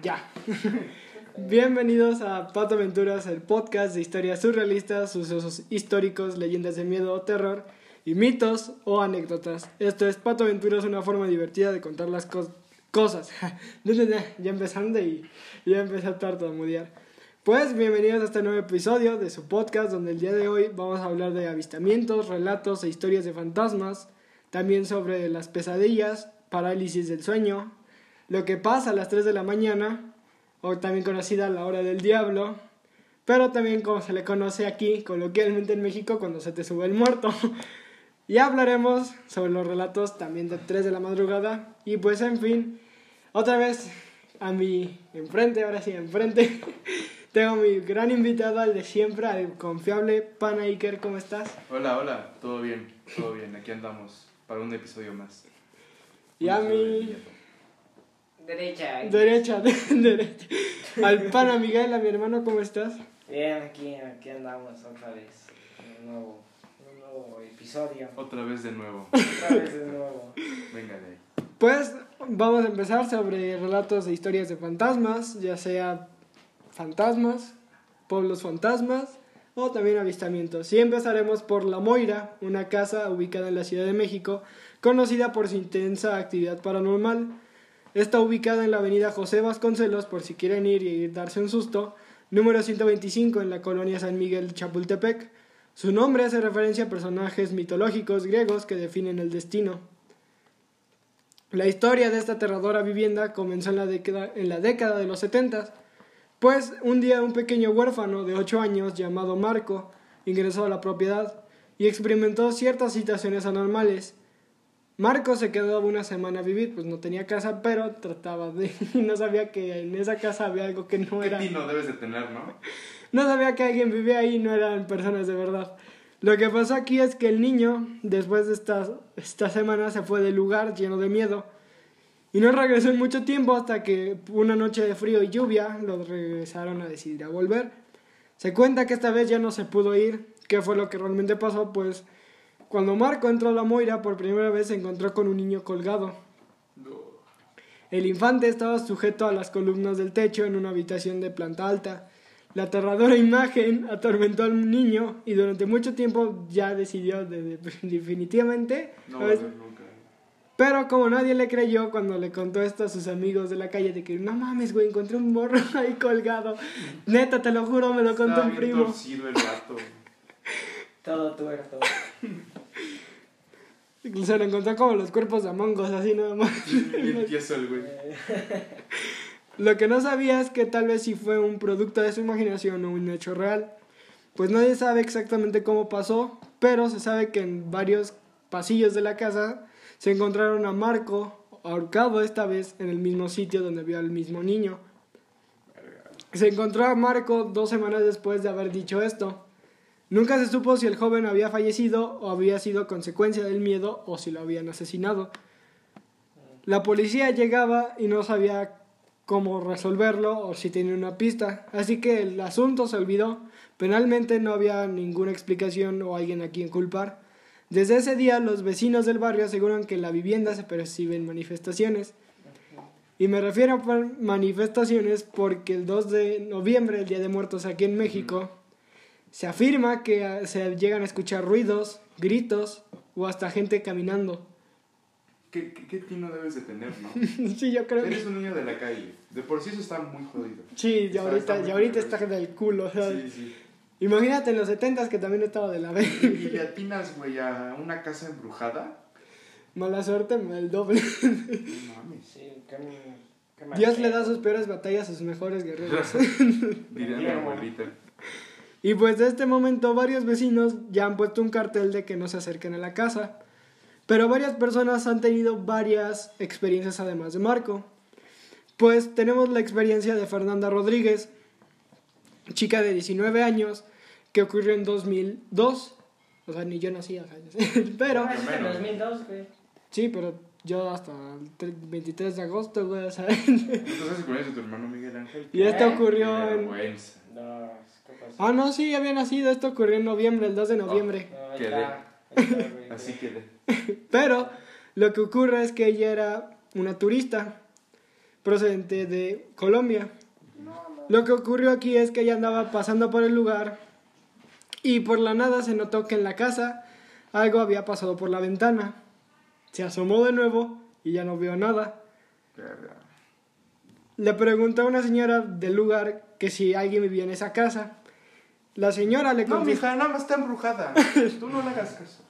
Ya. Bienvenidos a Pato Aventuras, el podcast de historias surrealistas, sucesos históricos, leyendas de miedo o terror, y mitos o anécdotas. Esto es Pato Aventuras, una forma divertida de contar las cosas. ya empezando y ya empecé a tartamudear. Pues bienvenidos a este nuevo episodio de su podcast, donde el día de hoy vamos a hablar de avistamientos, relatos e historias de fantasmas, también sobre las pesadillas, parálisis del sueño, lo que pasa a las 3 de la mañana, o también conocida la hora del diablo, pero también como se le conoce aquí coloquialmente en México cuando se te sube el muerto. y hablaremos sobre los relatos también de 3 de la madrugada, y pues en fin, otra vez a mi enfrente, ahora sí, enfrente. Tengo mi gran invitado, al de siempre, al confiable Pana Iker, ¿cómo estás? Hola, hola, todo bien, todo bien, aquí andamos para un episodio más. Y a mi... Derecha. Derecha, derecha. Al Pana Miguel, a mi hermano, ¿cómo estás? Bien, aquí, aquí andamos otra vez. Un nuevo, un nuevo episodio. Otra vez de nuevo. Otra vez de nuevo. Venga de ahí. Pues vamos a empezar sobre relatos de historias de fantasmas, ya sea fantasmas, pueblos fantasmas o también avistamientos. Y empezaremos por La Moira, una casa ubicada en la Ciudad de México, conocida por su intensa actividad paranormal. Está ubicada en la avenida José Vasconcelos, por si quieren ir y darse un susto, número 125 en la colonia San Miguel Chapultepec. Su nombre hace referencia a personajes mitológicos griegos que definen el destino. La historia de esta aterradora vivienda comenzó en la década, de los 70 pues un día un pequeño huérfano de 8 años llamado Marco ingresó a la propiedad y experimentó ciertas situaciones anormales. Marco se quedó una semana a vivir, pues no tenía casa, pero trataba de... no sabía que en esa casa había algo que no era... ¿Qué no debes de tener, no? No sabía que alguien vivía ahí y no eran personas de verdad. Lo que pasó aquí es que el niño, después de esta, esta semana, se fue del lugar lleno de miedo y no regresó en mucho tiempo hasta que una noche de frío y lluvia los regresaron a decidir a volver. Se cuenta que esta vez ya no se pudo ir. ¿Qué fue lo que realmente pasó? Pues cuando Marco entró a la Moira por primera vez se encontró con un niño colgado. El infante estaba sujeto a las columnas del techo en una habitación de planta alta. La aterradora imagen atormentó al niño y durante mucho tiempo ya decidió definitivamente No, pero como nadie le creyó cuando le contó esto a sus amigos de la calle de que no mames, güey, encontré un morro ahí colgado. Neta, te lo juro, me lo contó un primo. Torcido el vato. Todo tuerto. Se lo encontró como los cuerpos de Among Us, así nada más. Bien tieso el güey. Lo que no sabía es que tal vez si fue un producto de su imaginación o un hecho real. Pues nadie sabe exactamente cómo pasó, pero se sabe que en varios pasillos de la casa se encontraron a Marco ahorcado esta vez en el mismo sitio donde vio al mismo niño. Se encontró a Marco dos semanas después de haber dicho esto. Nunca se supo si el joven había fallecido o había sido consecuencia del miedo o si lo habían asesinado. La policía llegaba y no sabía cómo resolverlo o si tenía una pista, así que el asunto se olvidó. Penalmente no había ninguna explicación o alguien a quien culpar. Desde ese día los vecinos del barrio aseguran que en la vivienda se perciben manifestaciones. Y me refiero a manifestaciones porque el 2 de noviembre, el Día de Muertos aquí en México, se afirma que ah, se llegan a escuchar ruidos, gritos o hasta gente caminando. ¿Qué, qué, qué tino debes de tener, no? sí, yo creo Eres un niño de la calle. De por sí eso está muy jodido. Sí, ya ahorita, ya ahorita está del culo. ¿sabes? Sí, sí. Imagínate en los 70 que también estaba de la vez. Y le atinas, güey, a una casa embrujada. Mala suerte, el doble. No mames. Sí, qué, qué mal Dios le da sus peores batallas a sus mejores guerreros. Diría mi abuelita. Y pues de este momento varios vecinos ya han puesto un cartel de que no se acerquen a la casa. Pero varias personas han tenido varias experiencias además de Marco. Pues tenemos la experiencia de Fernanda Rodríguez, chica de 19 años, que ocurrió en 2002. O sea, ni yo nací, o sea, pero... Ah, es en 2002, güey. Sí, pero yo hasta el tre- 23 de agosto, güey, o sea... Entonces se conoce a tu hermano Miguel Ángel. Y esto ¿Eh? ocurrió Qué en... vergüenza. No, ¿qué pasó? Ah, no, sí, había nacido, esto ocurrió en noviembre, el 2 de noviembre. No, ahí Quedé. está, ahí está, güey, Así quedé. Pero lo que ocurre es que ella era una turista. procedente de Colombia. Lo que ocurrió aquí es que ella andaba pasando por el lugar y por la nada se notó que en la casa algo había pasado por la ventana. Se asomó de nuevo y ya no vio nada. Le preguntó a una señora del lugar que si alguien vivía en esa casa. La señora le No, contestó- mija, nada más está embrujada. Tú no le hagas caso.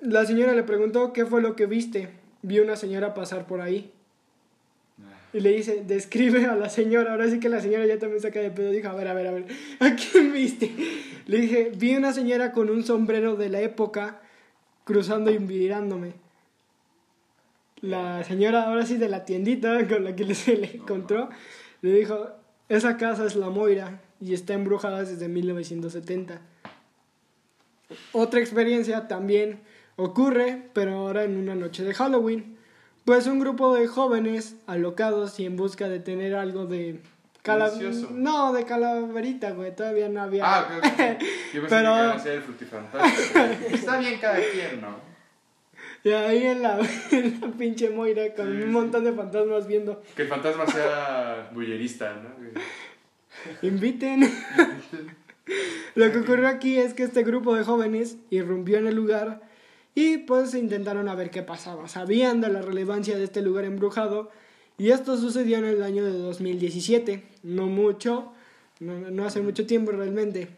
La señora le preguntó qué fue lo que viste. Vi una señora pasar por ahí. Y le dice, describe a la señora. Ahora sí que la señora ya también saca de pedo. Dijo, a ver, a ver, a ver. ¿A quién viste? Le dije, vi una señora con un sombrero de la época cruzando y mirándome. La señora, ahora sí de la tiendita con la que se le encontró, le dijo, esa casa es la Moira y está embrujada desde 1970. Otra experiencia también ocurre, pero ahora en una noche de Halloween. Pues un grupo de jóvenes alocados y en busca de tener algo de... cala-. No, de calaverita, güey. Todavía no había... Ah, ok, ok. Yo pensé Pero- que iba a ser el frutifantástico. Está bien cada quien, ¿no? Y ahí en la, en la pinche Moira con Sí, un sí. montón de fantasmas viendo. Que el fantasma sea bullerista, ¿no? Inviten. Lo que ocurrió aquí es que este grupo de jóvenes irrumpió en el lugar y pues intentaron a ver qué pasaba. Sabían de la relevancia de este lugar embrujado y esto sucedió en el año de 2017. No mucho, no, no hace mucho tiempo realmente.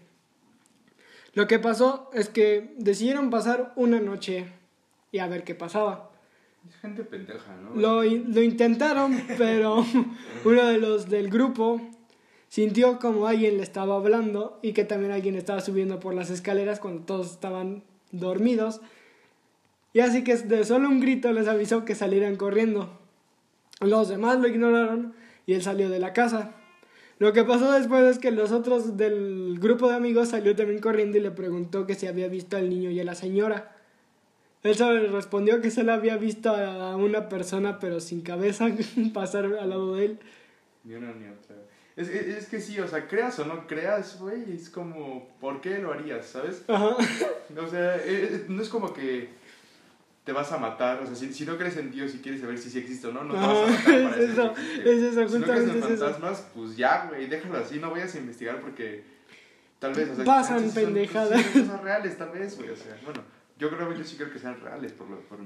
Lo que pasó es que decidieron pasar una noche y a ver qué pasaba. Es gente pendeja, ¿no? Lo, lo intentaron, pero uno de los del grupo sintió como alguien le estaba hablando y que también alguien estaba subiendo por las escaleras cuando todos estaban dormidos. Y así que de solo un grito les avisó que salieran corriendo. Los demás lo ignoraron y él salió de la casa. Lo que pasó después es que los otros del grupo de amigos salió también corriendo y le preguntó que si había visto al niño y a la señora. Él solo respondió que solo había visto a una persona pero sin cabeza pasar al lado de él. Ni una ni otra. Es, es, es que sí, o sea, creas o no creas, güey, es como, ¿por qué lo harías, sabes? Ajá. O sea, eh, eh, no es como que te vas a matar, o sea, si, si no crees en Dios y quieres saber si sí existe o no, no te vas a Ajá, matar para es eso, es eso, Si no crees en es eso. fantasmas, pues ya, güey, déjalo así, no vayas a investigar porque tal vez, o sea, Pasan son- pendejadas. son cosas reales, tal vez, güey, o sea, bueno, yo creo, yo sí creo que sean reales, por, lo, por,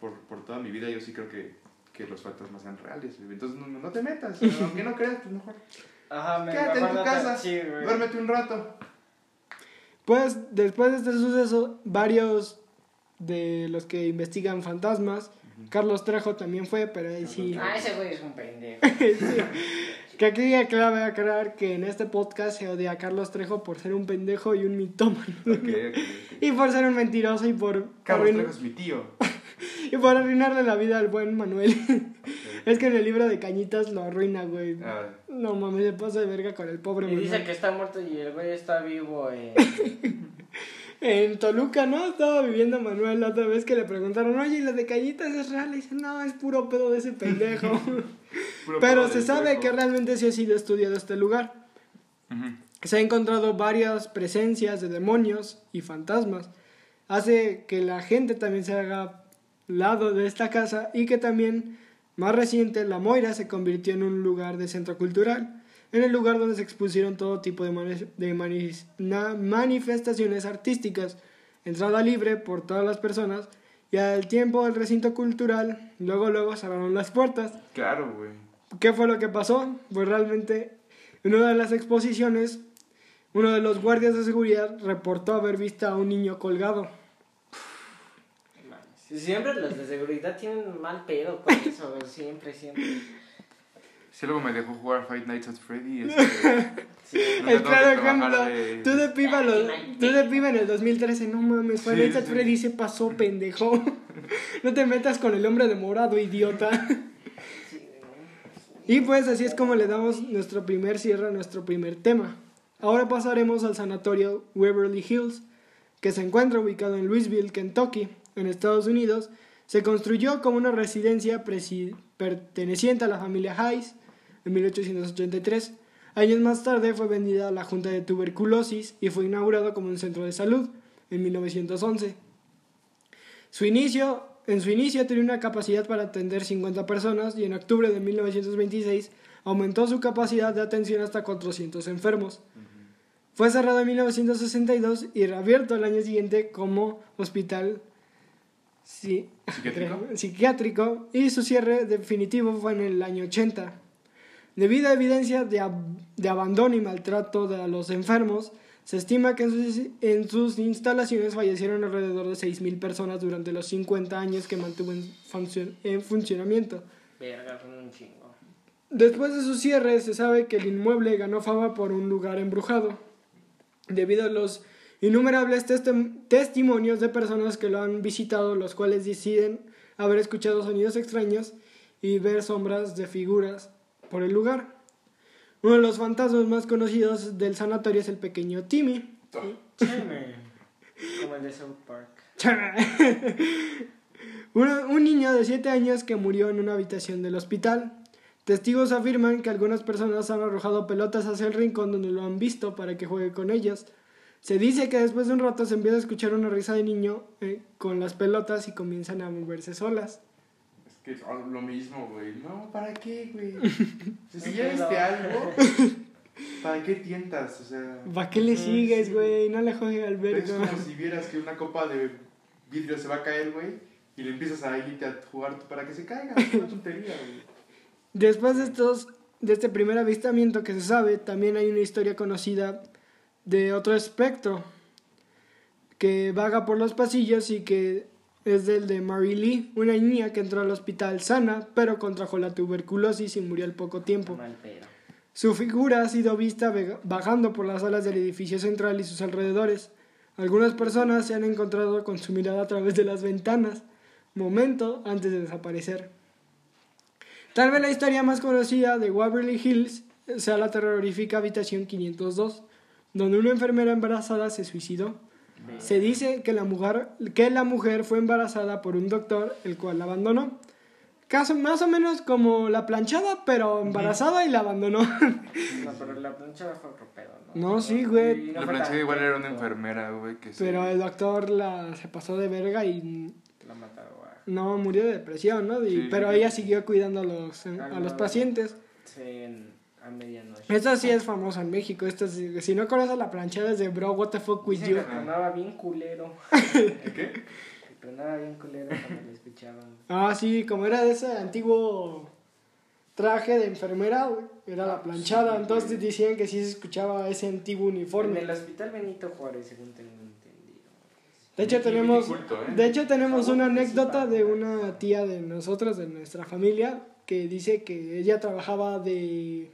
por, por toda mi vida yo sí creo que, que los fantasmas sean reales, güey. entonces no, no te metas, aunque no creas, pues mejor Ajá, me quédate en tu casa, Sí, duérmete un rato. Pues después de este suceso, varios de los que investigan fantasmas, Carlos Trejo también fue, pero él sí... Ah, ese güey es un pendejo. Sí. Que aquí cabe aclarar que en este podcast se odia a Carlos Trejo por ser un pendejo y un mitómano. Ok, ok, ok. Y por ser un mentiroso y por, Carlos Trejo es mi tío. y por arruinarle la vida al buen Manuel. es que en el libro de Cañitas lo arruina, güey. Ah, No mames, se pasa de verga con el pobre Y dice Manuel. que está muerto y el güey está vivo en... En Toluca, ¿no? Estaba viviendo Manuel la otra vez que le preguntaron, oye, ¿y lo de Cañitas es real? Y dice, no, es puro pedo de ese pendejo. Pero se sabe que realmente sí ha sido estudiado este lugar. Se ha encontrado varias presencias de demonios y fantasmas. Hace que la gente también se haga lado de esta casa y que también, más reciente, La Moira se convirtió en un lugar de centro cultural, en el lugar donde se expusieron todo tipo de, mani- de manifestaciones artísticas, entrada libre por todas las personas, y al tiempo del recinto cultural, luego luego cerraron las puertas. Claro, güey. ¿Qué fue lo que pasó? Pues realmente en una de las exposiciones, uno de los guardias de seguridad reportó haber visto a un niño colgado. Siempre los de seguridad tienen mal pedo con eso, güey. Siempre, siempre. Si luego me dejó jugar Fight Nights at Freddy. Este, Sí. El claro ejemplo, de- tú de piba, lo- tú de piba en el 2013, no mames, fue Sí, Nights at sí. Freddy se pasó, pendejo. No te metas con el hombre de morado, idiota. Sí. Y pues así es como le damos nuestro primer cierre a nuestro primer tema. Ahora pasaremos al sanatorio Waverly Hills, que se encuentra ubicado en Louisville, Kentucky, en Estados Unidos. Se construyó como una residencia perteneciente a la familia Hayes en 1883. Años más tarde fue vendida a la Junta de Tuberculosis y fue inaugurado como un centro de salud en 1911. Su inicio en su inicio tenía una capacidad para atender 50 personas y en octubre de 1926 aumentó su capacidad de atención hasta 400 enfermos. Fue cerrado en 1962 y reabierto el año siguiente como hospital sí- ¿Psiquiátrico? psiquiátrico y su cierre definitivo fue en el año 80. Debido a evidencia de, ab- de abandono y maltrato de a los enfermos, se estima que en sus, en sus instalaciones fallecieron alrededor de 6.000 personas durante los 50 años que mantuvo en, funcio- en funcionamiento. Verga, un chingo. Después de su cierre, se sabe que el inmueble ganó fama por un lugar embrujado, debido a los innumerables testimonios de personas que lo han visitado, los cuales deciden haber escuchado sonidos extraños y ver sombras de figuras por el lugar. Uno de los fantasmas más conocidos del sanatorio es el pequeño Timmy. Cheme. Como el de South Park. Una- un niño de 7 años que murió en una habitación del hospital. Testigos afirman que algunas personas han arrojado pelotas hacia el rincón donde lo han visto para que juegue con ellas. Se dice que después de un rato se empieza a escuchar una risa de niño eh, con las pelotas y comienzan a moverse solas. Es que es lo mismo, güey. No, ¿para qué, güey? Si No ya viste algo, ¿para qué tientas? O sea, ¿Para qué le Ujú, sigues, sí. güey? No le juegues al es verga. como si vieras que una copa de vidrio se va a caer, güey, y le empiezas a irte a jugar para que se caiga. Es una tontería, güey. Después de estos, de este primer avistamiento que se sabe, también hay una historia conocida de otro espectro que vaga por los pasillos y que es del de Mary Lee, una niña que entró al hospital sana, pero contrajo la tuberculosis y murió al poco tiempo. Su figura ha sido vista bajando por las salas del edificio central y sus alrededores. Algunas personas se han encontrado con su mirada a través de las ventanas, momento antes de desaparecer. Tal vez la historia más conocida de Waverly Hills sea la terrorífica habitación 502, donde una enfermera embarazada se suicidó. Se dice que la mujer, que la mujer fue embarazada por un doctor, el cual la abandonó. Caso más o menos como la planchada, pero embarazada y la abandonó. No, pero la planchada fue otro pedo, ¿no? No, sí, güey. La planchada igual era una enfermera, güey, que. Pero el doctor la, se pasó de verga y La mataron, güey. no murió de depresión, ¿no? Y- Sí, pero ella siguió cuidando a los, a los pacientes. Sí, en- a medianoche. Esta sí es famosa en México. Esta sí- si no conoces la planchada es de bro, what the fuck with Dicen you. que tronaba bien culero. ¿Qué? Que tronaba bien culero cuando lo escuchaban. Ah, sí, como era de ese antiguo traje de enfermera, güey, era la planchada. sí, Entonces güey. decían que sí se escuchaba ese antiguo En uniforme. el hospital Benito Juárez, según tengo entendido. De hecho tenemos, culto, ¿eh? de hecho tenemos una anécdota de Sí, una tía de nosotros, de nuestra familia, que dice que ella trabajaba de,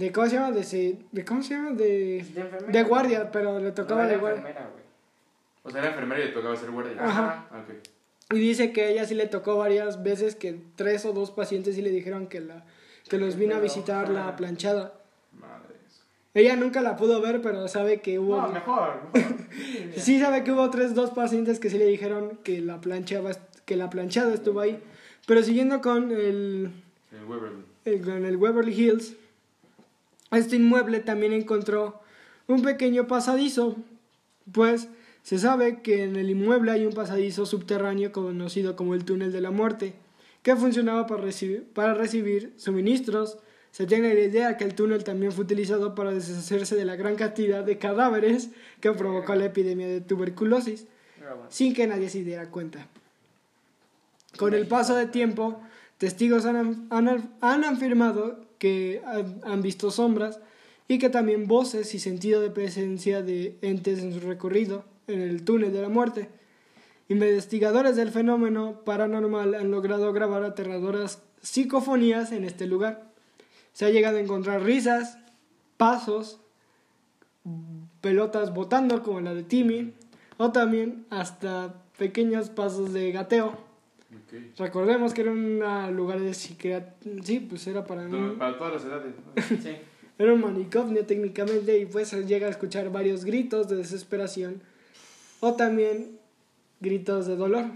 de ¿cómo se llama? De, se- de ¿cómo se llama? De, De de guardia, pero le tocaba No, de guardia. enfermera. O sea, era enfermera y le tocaba ser guardia. Ajá. Ah, ok. Y dice que ella sí le tocó varias veces que tres o dos pacientes sí le dijeron que la que los vino a Pero, visitar la planchada. Madres. Ella nunca la pudo ver, pero sabe que hubo No, mejor, mejor. Sí sabe que hubo tres, dos pacientes que sí le dijeron que la planchaba, que la planchada estuvo ahí. Pero siguiendo con el, El Weberly. el- con el Waverly Hills, este inmueble también encontró un pequeño pasadizo, pues se sabe que en el inmueble hay un pasadizo subterráneo conocido como el túnel de la muerte, que funcionaba para recibir, para recibir suministros. Se tiene la idea que el túnel también fue utilizado para deshacerse de la gran cantidad de cadáveres que provocó la epidemia de tuberculosis sin que nadie se diera cuenta. Con el paso de tiempo, testigos han, han- han afirmado que han, visto sombras y que también voces y sentido de presencia de entes en su recorrido en el túnel de la muerte. Investigadores del fenómeno paranormal han logrado grabar aterradoras psicofonías en este lugar. Se ha llegado a encontrar risas, pasos, pelotas botando como la de Timmy, o también hasta pequeños pasos de gateo. Recordemos que era un lugar de psiquiatría, sí, pues era para un, Para todas las edades. ¿no? Sí. era un manicomio técnicamente y pues se llega a escuchar varios gritos de desesperación o también gritos de dolor.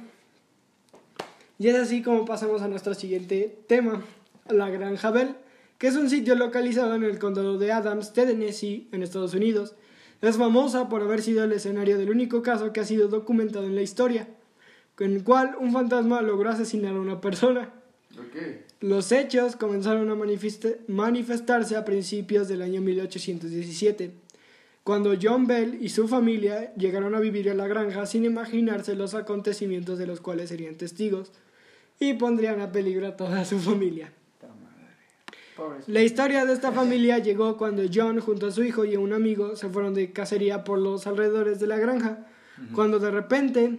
Y es así como pasamos a nuestro siguiente tema, la Granja Bell, que es un sitio localizado en el condado de Adams, Tennessee, en Estados Unidos. Es famosa por haber sido el escenario del único caso que ha sido documentado en la historia. Con el cual un fantasma logró asesinar a una persona. Ok. Los hechos comenzaron a manifestarse a principios del año 1817, cuando John Bell y su familia llegaron a vivir en la granja sin imaginarse los acontecimientos de los cuales serían testigos y pondrían a peligro a toda su familia. La historia de esta familia llegó cuando John junto a su hijo y a un amigo se fueron de cacería por los alrededores de la granja, cuando de repente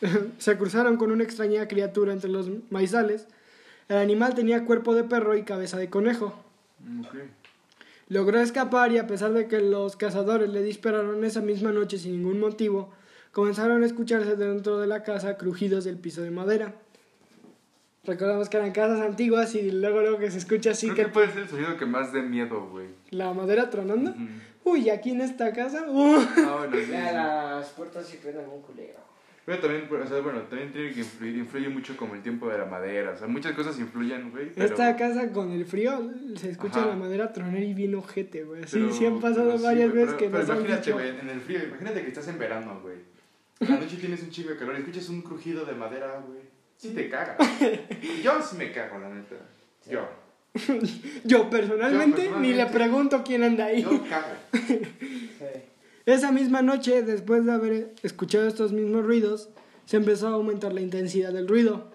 se cruzaron con una extraña criatura entre los maizales. El animal tenía cuerpo de perro y cabeza de conejo. Ok. Logró escapar y a pesar de que los cazadores le dispararon esa misma noche sin ningún motivo, comenzaron a escucharse dentro de la casa crujidos del piso de madera. Recordamos que eran casas antiguas y luego luego que se escucha así Creo que que puede ser el sonido que más dé miedo, güey. la madera tronando. Uy, aquí en esta casa. uh. Ah, bueno, sí, Ya sí. las puertas sí prenden un culero. Pero también, o sea, bueno, también tiene que influir, influye mucho como el tiempo de la madera. O sea, muchas cosas influyen, güey. Pero, Esta casa con el frío se escucha Ajá. la madera tronar y bien ojete, güey. Sí, pero- sí han pasado sí, varias güey, veces pero- que Pero nos imagínate, dicho. güey, en el frío, imagínate que estás en verano, güey. La noche tienes un chico de calor y escuchas un crujido de madera, güey. Sí te cagas. Yo sí me cago, la neta. Yo. Yo personalmente Yo ni le personalmente- pregunto quién anda ahí. Yo cago. Esa misma noche, después de haber escuchado estos mismos ruidos, se empezó a aumentar la intensidad del ruido.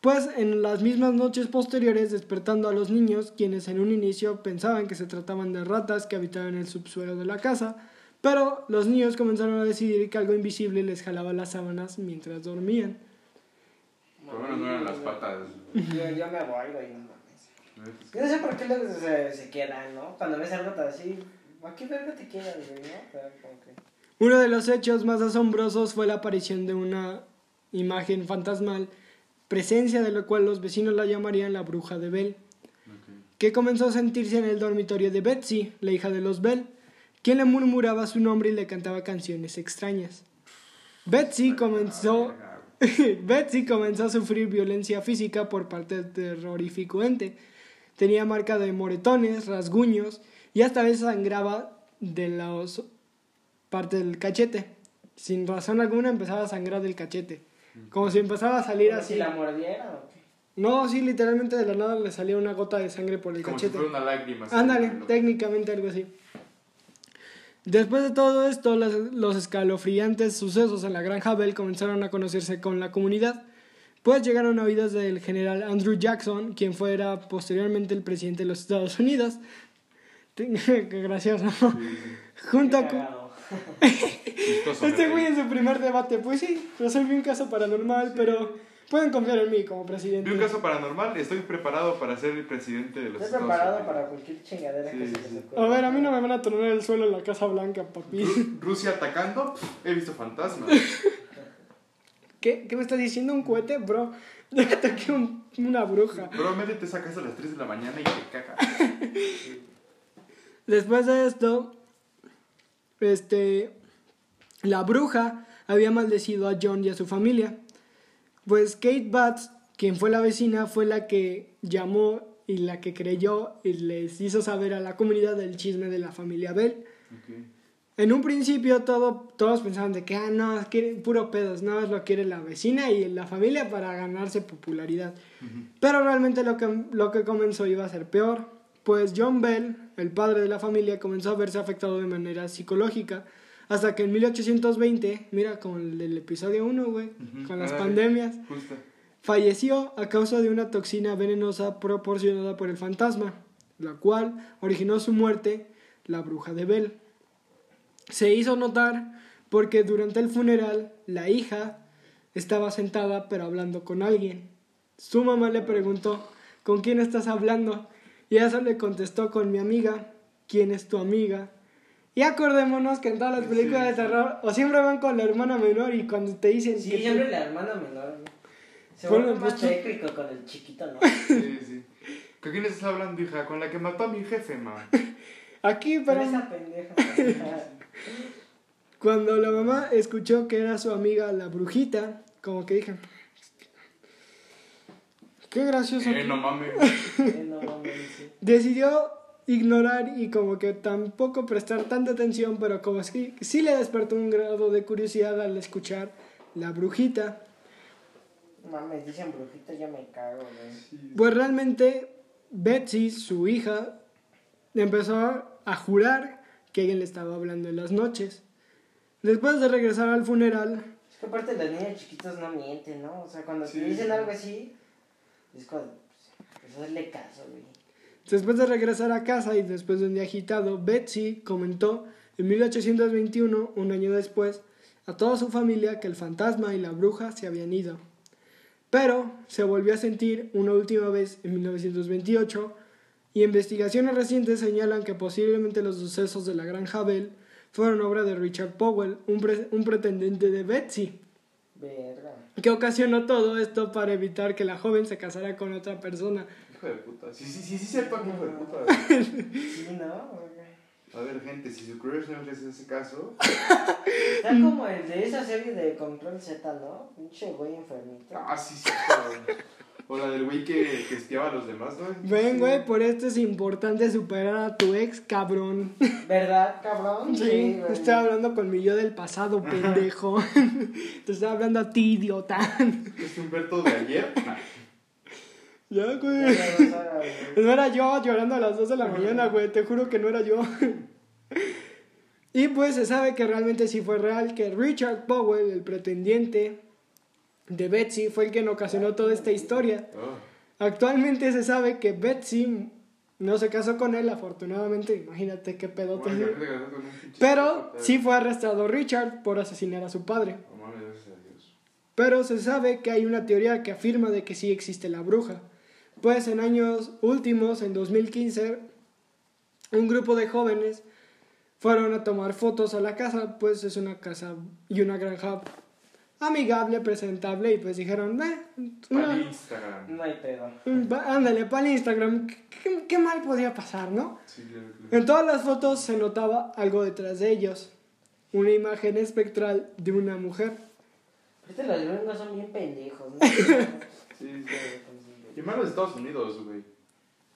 Pues en las mismas noches posteriores, despertando a los niños, quienes en un inicio pensaban que se trataban de ratas que habitaban en el subsuelo de la casa, pero los niños comenzaron a decidir que algo invisible les jalaba las sábanas mientras dormían. Por lo menos no eran las patas. Yo, yo me voy, güey, no mames. Yo no sé por qué luego se, se quedan, ¿no? Cuando ves algo así, ¿a qué verga te quedas, güey, no? Pero como que... Uno de los hechos más asombrosos fue la aparición de una imagen fantasmal, presencia de la cual los vecinos la llamarían la bruja de Bell, que comenzó a sentirse en el dormitorio de Betsy, la hija de los Bell, quien le murmuraba su nombre y le cantaba canciones extrañas. Betsy comenzó, Betsy comenzó a sufrir violencia física por parte del terrorífico ente. Tenía marca de moretones, rasguños y hasta a veces sangraba de las parte del cachete. Sin razón alguna empezaba a sangrar del cachete. Como si empezaba a salir ¿Como así. si la mordiera o qué? No, sí, literalmente de la nada le salía una gota de sangre por el Como si cachete. fuera una lágrima. Ándale, ¿no? técnicamente algo así. Después de todo esto, las- los escalofriantes sucesos en la granja Bell comenzaron a conocerse con la comunidad, pues llegaron a oídos del general Andrew Jackson, quien fuera posteriormente el presidente de los Estados Unidos. Qué gracioso. Junto Qué con... Este güey en su primer debate, pues sí, resolví un caso paranormal, pero pueden confiar en mí como presidente. Vi un caso paranormal, estoy preparado para ser el presidente de los Estoy Estados preparado Unidos. para cualquier chingadera que Sí, se les sí. A ver, a mí no me van a tronar el suelo en la Casa Blanca, papi. Ru- Rusia atacando, he visto fantasmas. ¿Qué, ¿Qué me estás diciendo? ¿Un cohete? Bro, ataqué un- una bruja. Bro, métete esa casa a las 3 de la mañana y te cagas. Después de esto, este, la bruja había maldecido a John y a su familia. Pues Kate Batts, quien fue la vecina, fue la que llamó y la que creyó y les hizo saber a la comunidad del chisme de la familia Bell. En un principio todo, todos pensaban de que, ah, no, que puro pedos, no, es lo quiere la vecina y la familia para ganarse popularidad. Pero realmente lo que, lo que comenzó iba a ser peor, pues John Bell, el padre de la familia, comenzó a verse afectado de manera psicológica, hasta que en 1820, mira, con el del episodio 1, güey, con las pandemias, Justo. falleció a causa de una toxina venenosa proporcionada por el fantasma, la cual originó su muerte, la bruja de Bell. Se hizo notar porque durante el funeral la hija estaba sentada pero hablando con alguien. Su mamá le preguntó, ¿con quién estás hablando? Y ella solo le contestó con mi amiga, ¿quién es tu amiga? Y acordémonos que en todas las películas de terror o siempre van con la hermana menor y cuando te dicen Sí, que siempre tú- la hermana menor. Se vuelve más tú- técnico con el chiquito, ¿no? Sí, sí. ¿Con quién estás hablando, hija? Con la que mató a mi jefe, ma. aquí Pero pero esa pendeja. Cuando la mamá escuchó que era su amiga la brujita, como que dije, qué gracioso. Eh, no mames. Eh, no, mames, sí. Decidió ignorar y como que tampoco prestar tanta atención, pero como es que sí le despertó un grado de curiosidad al escuchar la brujita. Mames, dicen brujita, ya me cago, güey. Pues realmente Betsy, su hija, empezó a jurar que alguien le estaba hablando en las noches. Después de regresar al funeral, Es que aparte los niños chiquitos no mienten, ¿no? O sea, cuando Sí, te dicen sí. algo así, es pues, caso, después de regresar a casa y después de un día agitado, Betsy comentó en 1821, un año después, a toda su familia que el fantasma y la bruja se habían ido. Pero se volvió a sentir una última vez en 1928 y investigaciones recientes señalan que posiblemente los sucesos de la Granja Bell fueron obra de Richard Powell, un, un pretendiente de Betsy, Verga. que ocasionó todo esto para evitar que la joven se casara con otra persona. Hijo de puta. Sí, sí, sí, sí, sepa que hijo de puta. Sí, ¿no? A ver, gente, si su crush no es ese caso. Está como el de esa serie de Control Z, ¿no? Pinche güey enfermito. Ah, sí, sí, cabrón. O la del güey que, que espiaba a los demás, ¿no? Ven, güey, por esto es importante superar a tu ex, cabrón. ¿Verdad, cabrón? Sí, güey. estoy hablando con mi yo del pasado, pendejo. Te estoy hablando a ti, idiota. ¿Es Humberto de ayer? Ya, güey. No era yo llorando a las 2 de la mañana, güey. Te juro que no era yo. Y pues se sabe que realmente sí fue real, que Richard Powell, el pretendiente de Betsy, fue el que ocasionó toda esta historia. Oh. Actualmente se sabe que Betsy no se casó con él, afortunadamente. Imagínate qué pedo Bueno, Pero sí fue arrestado Richard por asesinar a su padre. A Dios. Pero se sabe que hay una teoría que afirma de que sí existe la bruja. Pues en años últimos, en 2015, un grupo de jóvenes fueron a tomar fotos a la casa, pues es una casa y una granja amigable, presentable, y pues dijeron, eh, Para una- Instagram. No hay pedo. va- ándale, para el Instagram, ¿qué, qué- mal podría pasar, no? Sí, claro, claro. En todas las fotos se notaba algo detrás de ellos, una imagen espectral de una mujer. Ahorita los gringos son bien pendejos, ¿no? Sí, sí. Y más los Estados Unidos, güey. En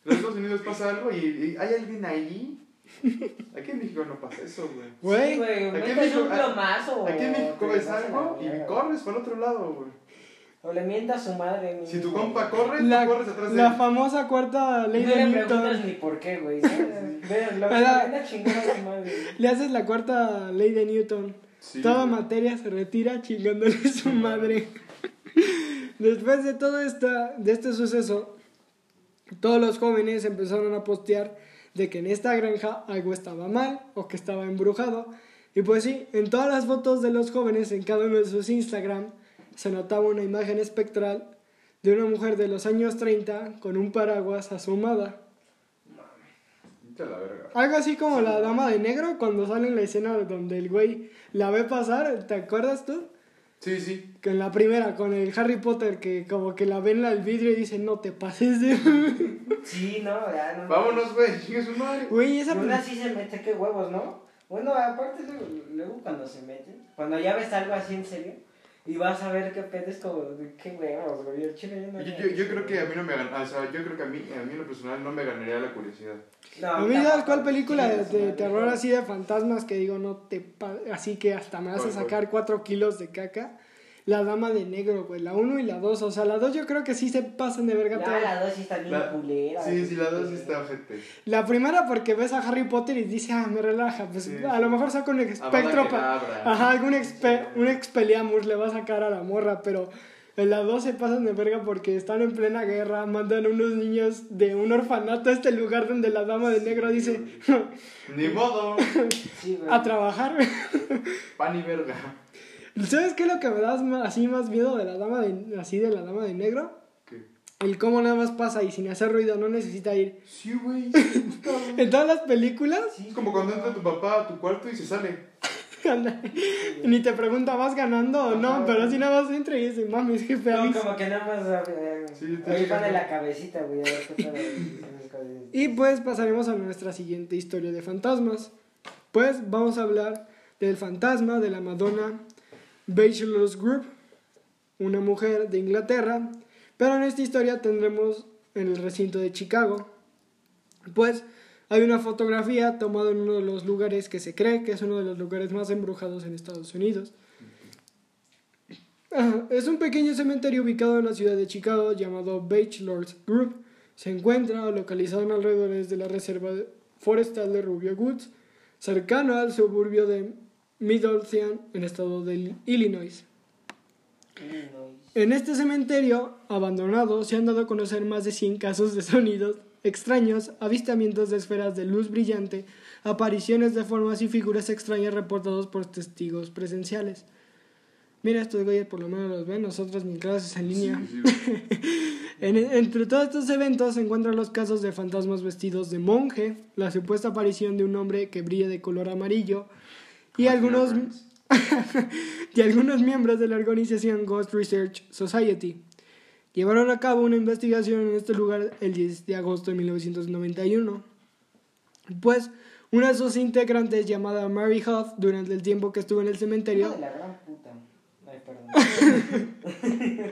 los Estados Unidos pasa algo y, y hay alguien ahí. Aquí en México no pasa eso, güey. Güey, Sí, güey, Aquí en metes un México- plomazo. Aquí en o México la algo y corres para el otro lado, güey. O le mienta a su madre. Si tu compa corre, la, tú corres atrás de la él. famosa cuarta ley no de le preguntas Newton. ni por qué, güey. ¿sabes? Ve, lo Era- anda chingando a su madre. Le haces la cuarta ley de Newton. Sí, Toda güey. materia se retira chingándole a su madre. Después de todo esta, de este suceso, todos los jóvenes empezaron a postear de que en esta granja algo estaba mal o que estaba embrujado. Y pues sí, en todas las fotos de los jóvenes, en cada uno de sus Instagram, se notaba una imagen espectral de una mujer de los años 30 con un paraguas asomada. Algo así como la dama de negro cuando sale en la escena donde el güey la ve pasar, ¿te acuerdas tú? Sí, sí. Que en la primera, con el Harry Potter, que como que la ven al vidrio y dicen, no te pases de... Sí, no, ya no. Vámonos, güey. Su madre. Güey, esa... Una sí se mete, qué huevos, ¿no? Bueno, aparte luego, luego cuando se meten, cuando ya ves algo así en serio, y vas a ver qué pedo es como, de qué huevos, güey. El chile yo no Yo, yo, yo creo que a mí no me gan- o sea, yo creo que a mí, a mí en lo personal no me ganaría la curiosidad. No, A mí, tampoco. ¿sabes cuál película de, de terror así de fantasmas que digo, no te... pa- Así que hasta me vas a sacar cuatro kilos de caca? La dama de negro, güey, la uno y la dos. O sea, la dos yo creo que sí se pasan de verga Ya, la dos sí está bien La- culera. Sí, sí, la dos sí está ojete. La primera porque ves a Harry Potter y dice, ah, me relaja. Pues Sí, a sí. lo mejor saca un espectro. Ajá, algún expe un expeliamus le va a sacar a la morra, pero en la 2 se pasan de verga porque están en plena guerra, mandan unos niños de un orfanato a este lugar donde la dama de negro dice Ni modo. Sí, a trabajar. Pan y verga. ¿Sabes qué es lo que me da ma- así más miedo de la dama de así de la dama de negro? ¿Qué? El cómo nada más pasa y sin hacer ruido, no necesita ir. Sí, güey. sí. En todas las películas, Es como cuando entra tu papá a tu cuarto y se sale. anda, ni te pregunta, ¿vas ganando o no? Ajá. Pero así nada más entra y dice, mames, jefe, No, avisa". como que nada más. eh, Sí, te ahí pone la cabecita, güey. Y pues pasaremos a nuestra siguiente historia de fantasmas. Pues vamos a hablar del fantasma de la Madonna Bachelor's Group, una mujer de Inglaterra, pero en esta historia tendremos en el recinto de Chicago. Pues hay una fotografía tomada en uno de los lugares que se cree que es uno de los lugares más embrujados en Estados Unidos. Es un pequeño cementerio ubicado en la ciudad de Chicago llamado Bachelor's Group. Se encuentra localizado en alrededores de la reserva forestal de Rubio Woods, cercano al suburbio de Midlothian, en estado de Illinois. Illinois. En este cementerio abandonado se han dado a conocer más de 100 casos de sonidos extraños, avistamientos de esferas de luz brillante, apariciones de formas y figuras extrañas reportados por testigos presenciales. Mira, estos güeyes por lo menos los ven, nosotros ni clases en línea. Sí, sí, güey. En- entre todos estos eventos se encuentran los casos de fantasmas vestidos de monje, la supuesta aparición de un hombre que brilla de color amarillo y algunos, y algunos miembros de la organización Ghost Research Society. Llevaron a cabo una investigación en este lugar el 10 de agosto de 1991. Pues una de sus integrantes llamada Mary Huff, durante el tiempo que estuvo en el cementerio, de la gran puta. Ay, perdón.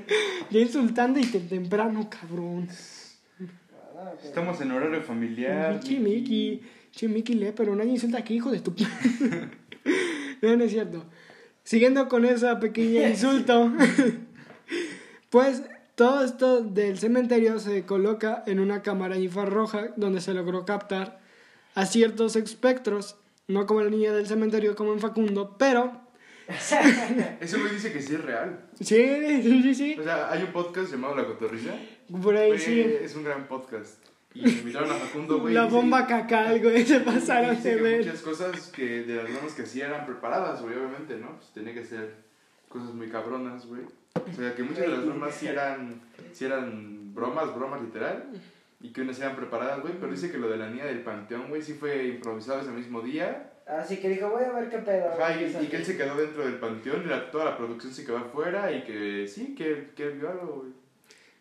ya insultando y te temprano, cabrón. Ah. Estamos en horario familiar. Mickey, Mickey. Che, Mickey lee, pero nadie insulta aquí, hijo de tu... no, no es cierto. Siguiendo con esa pequeña insulto, pues todo esto del cementerio se coloca en una cámara infrarroja donde se logró captar a ciertos espectros, no como la niña del cementerio como en Facundo, pero Ese güey dice que sí es real. sí, sí, sí, O sea, hay un podcast llamado La Cotorrisa. por ahí Güey, sí. Es un gran podcast. Y me invitaron a Facundo, güey. La bomba cacal, güey, se pasaron de ver. Muchas cosas que de las bromas que hacía eran preparadas, güey, obviamente, ¿no? Pues tenía que ser cosas muy cabronas, güey. O sea, que muchas de las bromas sí eran, sí eran bromas, bromas literal. Y que unas eran preparadas, güey. Pero dice que lo de la niña del panteón, güey, sí fue improvisado ese mismo día. Así que dijo, voy a ver qué pedo. Ajá, y, y que él se quedó dentro del panteón y la- toda la producción se quedó afuera y que sí, que, que él vio algo, güey.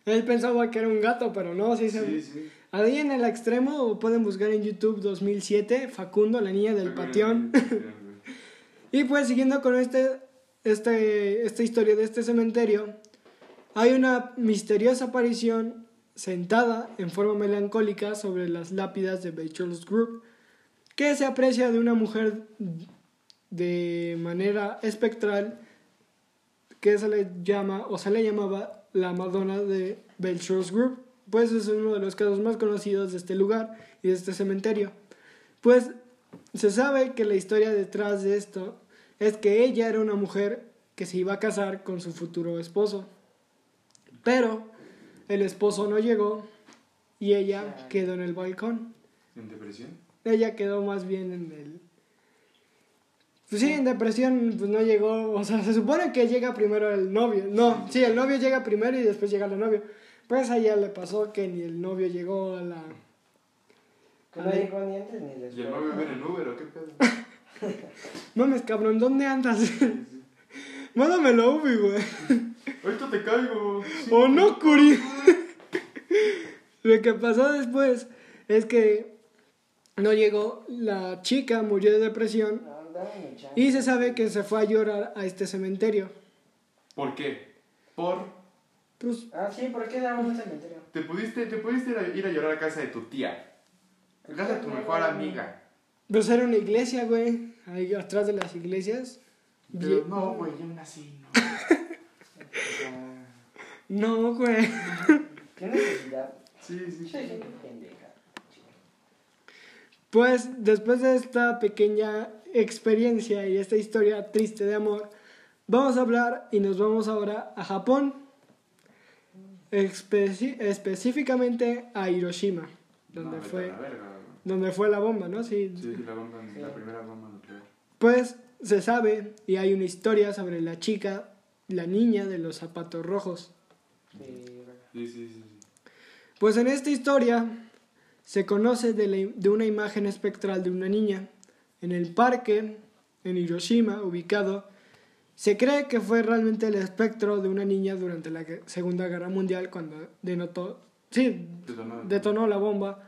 Él pensaba que era un gato, pero no, sí se... Sí, sí. Ahí en el extremo pueden buscar en YouTube 2007, Facundo, la niña del patión. Y pues siguiendo con este, este, esta historia de este cementerio, hay una misteriosa aparición sentada en forma melancólica sobre las lápidas de Bachelor's Group, que se aprecia de una mujer de manera espectral que se le llama o se le llamaba la Madonna de Bachelor's Group, pues es uno de los casos más conocidos de este lugar y de este cementerio. Pues se sabe que la historia detrás de esto es que ella era una mujer que se iba a casar con su futuro esposo, pero el esposo no llegó y ella quedó en el balcón. ¿En depresión? Ella quedó más bien en el... Pues sí, en depresión, pues no llegó, o sea, se supone que llega primero el novio. No, sí, el novio llega primero y después llega la novia. Pues a ella le pasó que ni el novio llegó a la... Que no llegó ni antes ni después. ¿Y el novio viene en Uber o qué pedo? Mames, cabrón, ¿dónde andas? Mándamelo, Ubi, güey. Ahorita te caigo. ¿O no, Curi? Lo que pasó después es que no llegó, la chica murió de depresión y se sabe que se fue a llorar a este cementerio. ¿Por qué? Por... Pues, Ah, sí, ¿por qué damos un cementerio? Te pudiste, te pudiste ir a, ir a llorar a casa de tu tía. A casa de tu mejor amiga. pues era una iglesia, güey, ahí atrás de las iglesias. Pero Bien- no, güey, yo nací, no. No, güey. ¿Qué necesidad? Sí, sí, Soy sí. pendeja. Pues después de esta pequeña experiencia y esta historia triste de amor, vamos a hablar y nos vamos ahora a Japón, específicamente a Hiroshima, donde No, fue donde fue la bomba, ¿no? Sí. Sí, la, bomba, Sí. la primera bomba nuclear. Pues se sabe y hay una historia sobre la chica, la niña de los zapatos rojos. Sí, Sí, sí, sí. sí. Pues en esta historia se conoce de, la- de una imagen espectral de una niña en el parque en Hiroshima, ubicado. Se cree que fue realmente el espectro de una niña durante la Segunda Guerra Mundial cuando denotó, sí, Detonó. detonó la bomba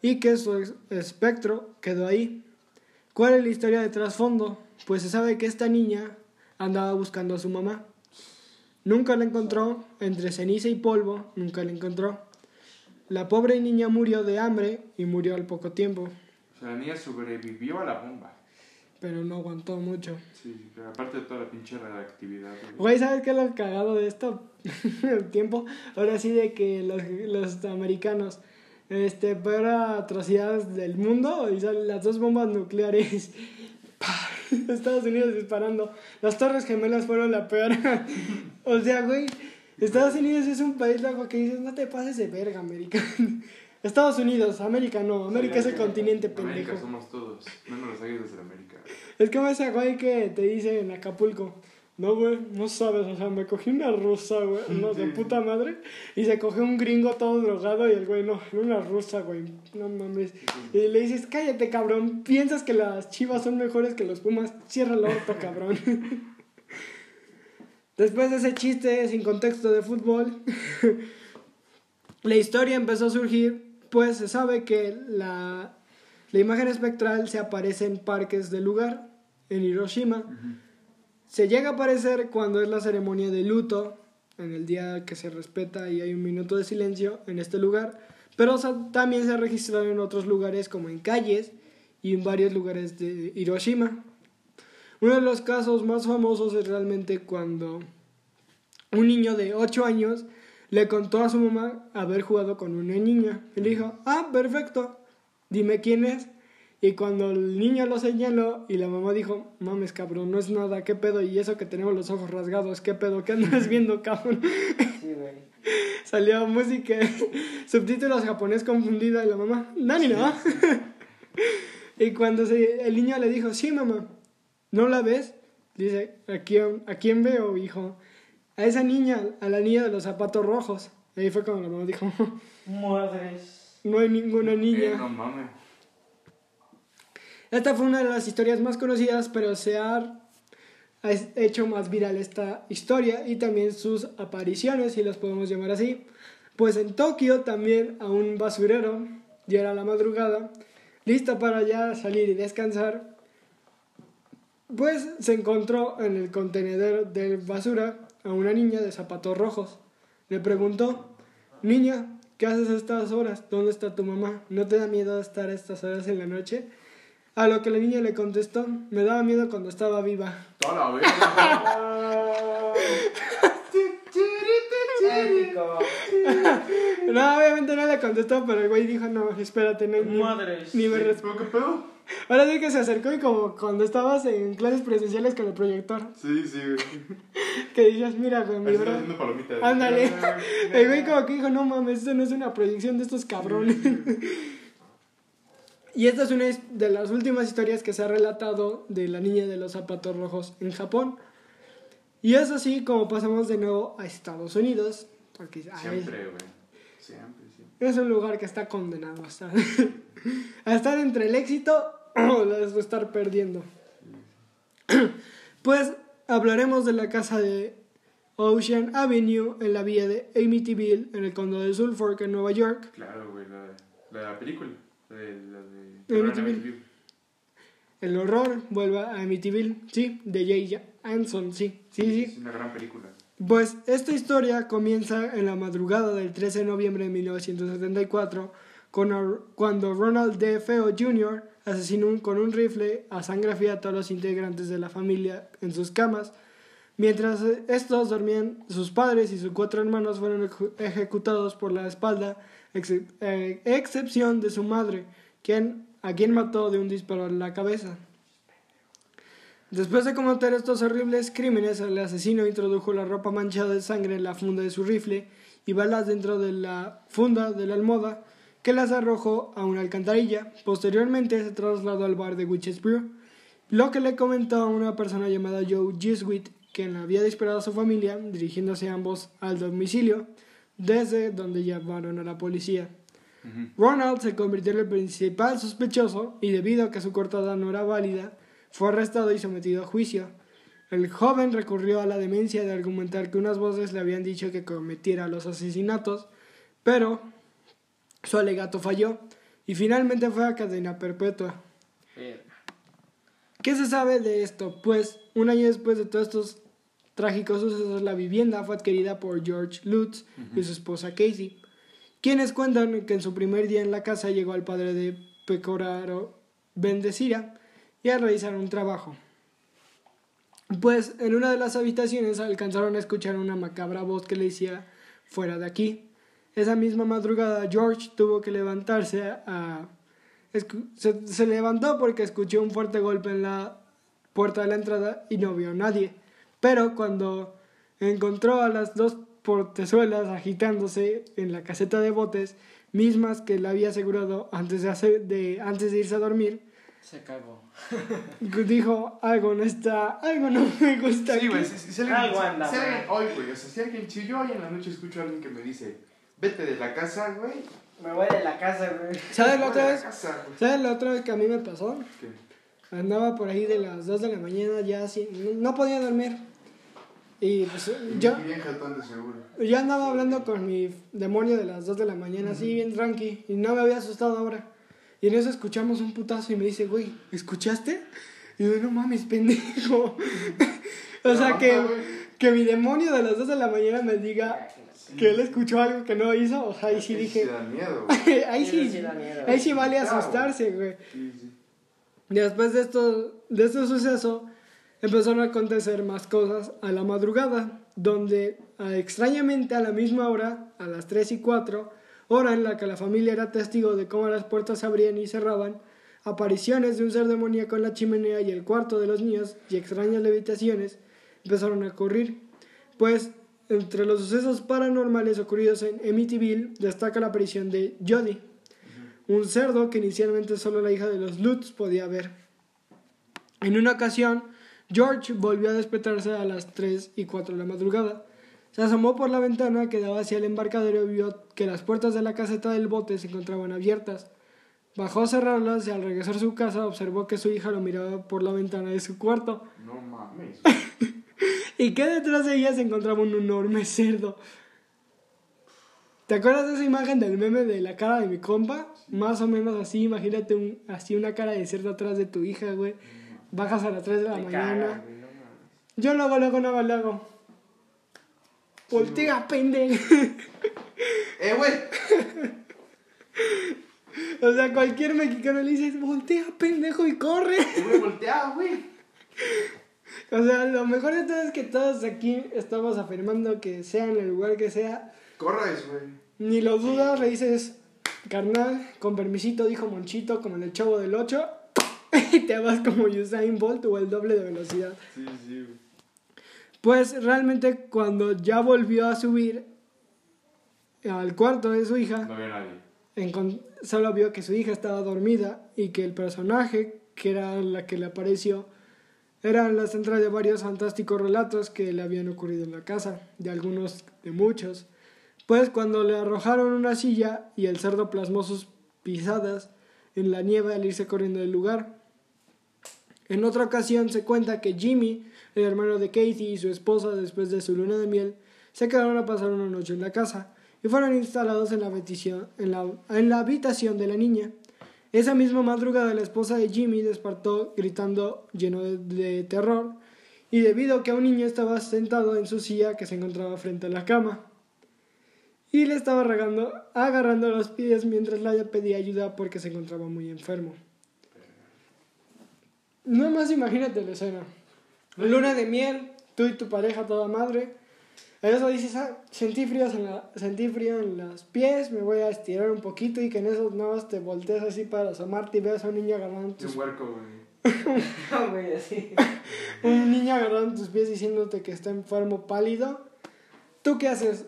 y que su espectro quedó ahí. ¿Cuál es la historia de trasfondo? Pues se sabe que esta niña andaba buscando a su mamá. Nunca la encontró, entre ceniza y polvo, nunca la encontró. La pobre niña murió de hambre y murió al poco tiempo. O sea, la niña sobrevivió a la bomba. Pero no aguantó mucho. Sí, pero aparte de toda la pinche radioactividad. güey. ¿sabes qué es lo cagado de esto? El tiempo. Ahora sí de que los, los americanos, este, peor atrocidades del mundo, y salen las dos bombas nucleares. Estados Unidos disparando. Las Torres Gemelas fueron la peor. o sea, güey, Estados Unidos es un país loco que dices, no te pases de verga, América. Estados Unidos, América no, América es el continente pendejo. América somos todos, águilas de América. Es como ese güey que te dice en Acapulco, no, güey, no sabes, o sea, me cogí una rusa, güey, no, de puta madre, y se cogió un gringo todo drogado y el güey, no, una rusa, güey, no mames. Y le dices, cállate, cabrón, piensas que las chivas son mejores que los pumas, cierra el orto, cabrón. Después de ese chiste sin contexto de fútbol, la historia empezó a surgir, pues se sabe que la, la imagen espectral se aparece en parques del lugar, en Hiroshima. Se llega a aparecer cuando es la ceremonia de luto, en el día que se respeta y hay un minuto de silencio en este lugar, pero también se ha registrado en otros lugares como en calles y en varios lugares de Hiroshima. Uno de los casos más famosos es realmente cuando un niño de 8 años le contó a su mamá haber jugado con una niña. Y le dijo, ah, perfecto, dime quién es. Y cuando el niño lo señaló y la mamá dijo, mames cabrón, no es nada, qué pedo, y eso que tenemos los ojos rasgados, qué pedo, qué andas viendo cabrón. Sí, güey. Salió música, subtítulos japonés confundida y la mamá, Nani, ¿no? y cuando se, el niño le dijo, sí, mamá, ¿no la ves? Dice, ¿a quién, ¿a quién veo, hijo? A esa niña, a la niña de los zapatos rojos. Y ahí fue cuando la mamá dijo, Madres. No hay ninguna Eh, niña. no mames. Esta fue una de las historias más conocidas, pero se ha hecho más viral esta historia y también sus apariciones, si las podemos llamar así. Pues en Tokio también a un basurero, ya era la madrugada, listo para ya salir y descansar, pues se encontró en el contenedor de basura a una niña de zapatos rojos. Le preguntó, niña, ¿qué haces a estas horas? ¿Dónde está tu mamá? ¿No te da miedo estar a estas horas en la noche? A lo que la niña le contestó, me daba miedo cuando estaba viva. Toda la. No, obviamente no le contestó, pero el güey dijo, no, espérate, no, ni, Madres. ni me res- ¿Pero qué pedo? Ahora sí que se acercó y como cuando estabas en clases presenciales con el proyector, Sí, sí, güey. que dices, mira, güey, mi bro. haciendo palomitas. Ándale. El güey como que dijo, no mames, esto no es una proyección de estos cabrones. Y esta es una de las últimas historias que se ha relatado de la niña de los zapatos rojos en Japón. Y es así como pasamos de nuevo a Estados Unidos. Porque Siempre, güey. Siempre, siempre. es un lugar que está condenado a estar, a estar entre el éxito o la de estar perdiendo. Pues hablaremos de la casa de Ocean Avenue en la vía de Amityville en el condado de Suffolk en Nueva York. Claro, güey, la, la película. La de, la de Amityville. Amityville. El horror vuelve a Amityville, sí, de Jay Anson, sí, sí, sí. Es una gran película. Pues esta historia comienza en la madrugada del 13 de noviembre de 1974, con or- cuando Ronald D. Feo Jr. asesinó con un rifle a sangre fría a todos los integrantes de la familia en sus camas. Mientras estos dormían, sus padres y sus cuatro hermanos fueron ejecutados por la espalda, eh, excepción de su madre, quien, a quien mató de un disparo en la cabeza. Después de cometer estos horribles crímenes, el asesino introdujo la ropa manchada de sangre en la funda de su rifle y balas dentro de la funda de la almohada, que las arrojó a una alcantarilla. Posteriormente se trasladó al bar de Witches Brew, lo que le comentó a una persona llamada Joe Jesuit, quien había disparado a su familia, dirigiéndose ambos al domicilio, desde donde llamaron a la policía. Ronald se convirtió en el principal sospechoso y debido a que su cortada no era válida, fue arrestado y sometido a juicio. El joven recurrió a la demencia de argumentar que unas voces le habían dicho que cometiera los asesinatos, pero su alegato falló y finalmente fue a cadena perpetua. ¿Qué se sabe de esto? Pues un año después de todos estos trágicos sucesos, la vivienda fue adquirida por George Lutz y su esposa Casey, quienes cuentan que en su primer día en la casa llegó al padre de Pecoraro Bendecira, y a realizar un trabajo. Pues en una de las habitaciones alcanzaron a escuchar una macabra voz que le decía fuera de aquí. Esa misma madrugada George tuvo que levantarse a... Se, se levantó porque escuchó un fuerte golpe en la puerta de la entrada y no vio a nadie. Pero cuando encontró a las dos portezuelas agitándose en la caseta de botes, mismas que le había asegurado antes de, antes de irse a dormir, Se cagó. dijo, algo no está, algo no me gusta. Sí, güey, aquí". si, si- si alguien, Algo anda si alguien mal. hoy, güey, o sea, si alguien, si yo hoy en la noche escucho a alguien que me dice, vete de la casa, güey. Me voy de la casa, güey. ¿Sabes la otra vez? casa. ¿Sabes la otra vez que a mí me pasó? ¿Qué? Andaba por ahí de las 2 de la mañana ya así, no, podía dormir. Y pues yo, Bien jatón de seguro. yo andaba hablando con mi demonio de las 2 de la mañana, así bien tranqui, y no me había asustado ahora. Y en eso escuchamos un putazo y me dice, güey, ¿escuchaste? Y yo, no mames, pendejo. o sea, que, que mi demonio de las 2 de la mañana me diga que él escuchó algo que no hizo, o sea, ahí sí dije, da miedo, güey. ahí sí, sí da miedo. ahí sí vale Claro. asustarse, güey. Sí. Después de esto, de este suceso, empezaron a acontecer más cosas a la madrugada, donde ah, extrañamente a la misma hora, a las 3 y 4, hora en la que la familia era testigo de cómo las puertas se abrían y cerraban, apariciones de un ser demoníaco en la chimenea y el cuarto de los niños y extrañas levitaciones empezaron a ocurrir, pues entre los sucesos paranormales ocurridos en Amityville destaca la aparición de Jody, un cerdo que inicialmente solo la hija de los Lutz podía ver. En una ocasión, George volvió a despertarse a las 3 y 4 de la madrugada. Se asomó por la ventana que daba hacia el embarcadero y vio que las puertas de la caseta del bote se encontraban abiertas. Bajó a cerrarlas y al regresar a su casa observó que su hija lo miraba por la ventana de su cuarto No mames. y que detrás de ella se encontraba un enorme cerdo. ¿Te acuerdas de esa imagen del meme de la cara de mi compa? Más o menos así, imagínate un, así una cara de cerdo atrás de tu hija, güey. Bajas a las 3 de la Te mañana. mames. Yo lo hago, luego no hago, luego. Voltea, pendejo. ¡Eh, güey! O sea, cualquier mexicano le dices, voltea, pendejo, y corre. Te voy a voltear, güey. O sea, lo mejor de todo es que todos aquí estamos afirmando que sea en el lugar que sea, Corres, güey. Ni lo dudas, le dices, carnal, con permisito, dijo Monchito, como en el chavo del 8, y te vas como Usain Bolt o el doble de velocidad. Sí, sí, güey. Pues realmente cuando ya volvió a subir al cuarto de su hija, No había nadie. encon- solo vio que su hija estaba dormida y que el personaje, que era la que le apareció, era la central de varios fantásticos relatos que le habían ocurrido en la casa, de algunos, de muchos. Pues cuando le arrojaron una silla y el cerdo plasmó sus pisadas en la nieve al irse corriendo del lugar. En otra ocasión se cuenta que Jimmy, el hermano de Katie y su esposa después de su luna de miel, se quedaron a pasar una noche en la casa y fueron instalados en la, habitación- de la niña. Esa misma madrugada la esposa de Jimmy despertó gritando lleno de, terror y debido a que un niño estaba sentado en su silla que se encontraba frente a la cama y le estaba agarrando los pies mientras la pedía ayuda porque se encontraba muy enfermo. No más imagínate la escena. Luna de miel, tú y tu pareja toda madre. Eso dices, ah, sentí, fríos en la, sentí frío en los pies, me voy a estirar un poquito y que en esos nada te volteas así para asomarte y veas a un niño agarrando tus, un huerco, güey. No, güey, así. un niño agarrando tus pies diciéndote que está enfermo pálido. ¿Tú qué haces?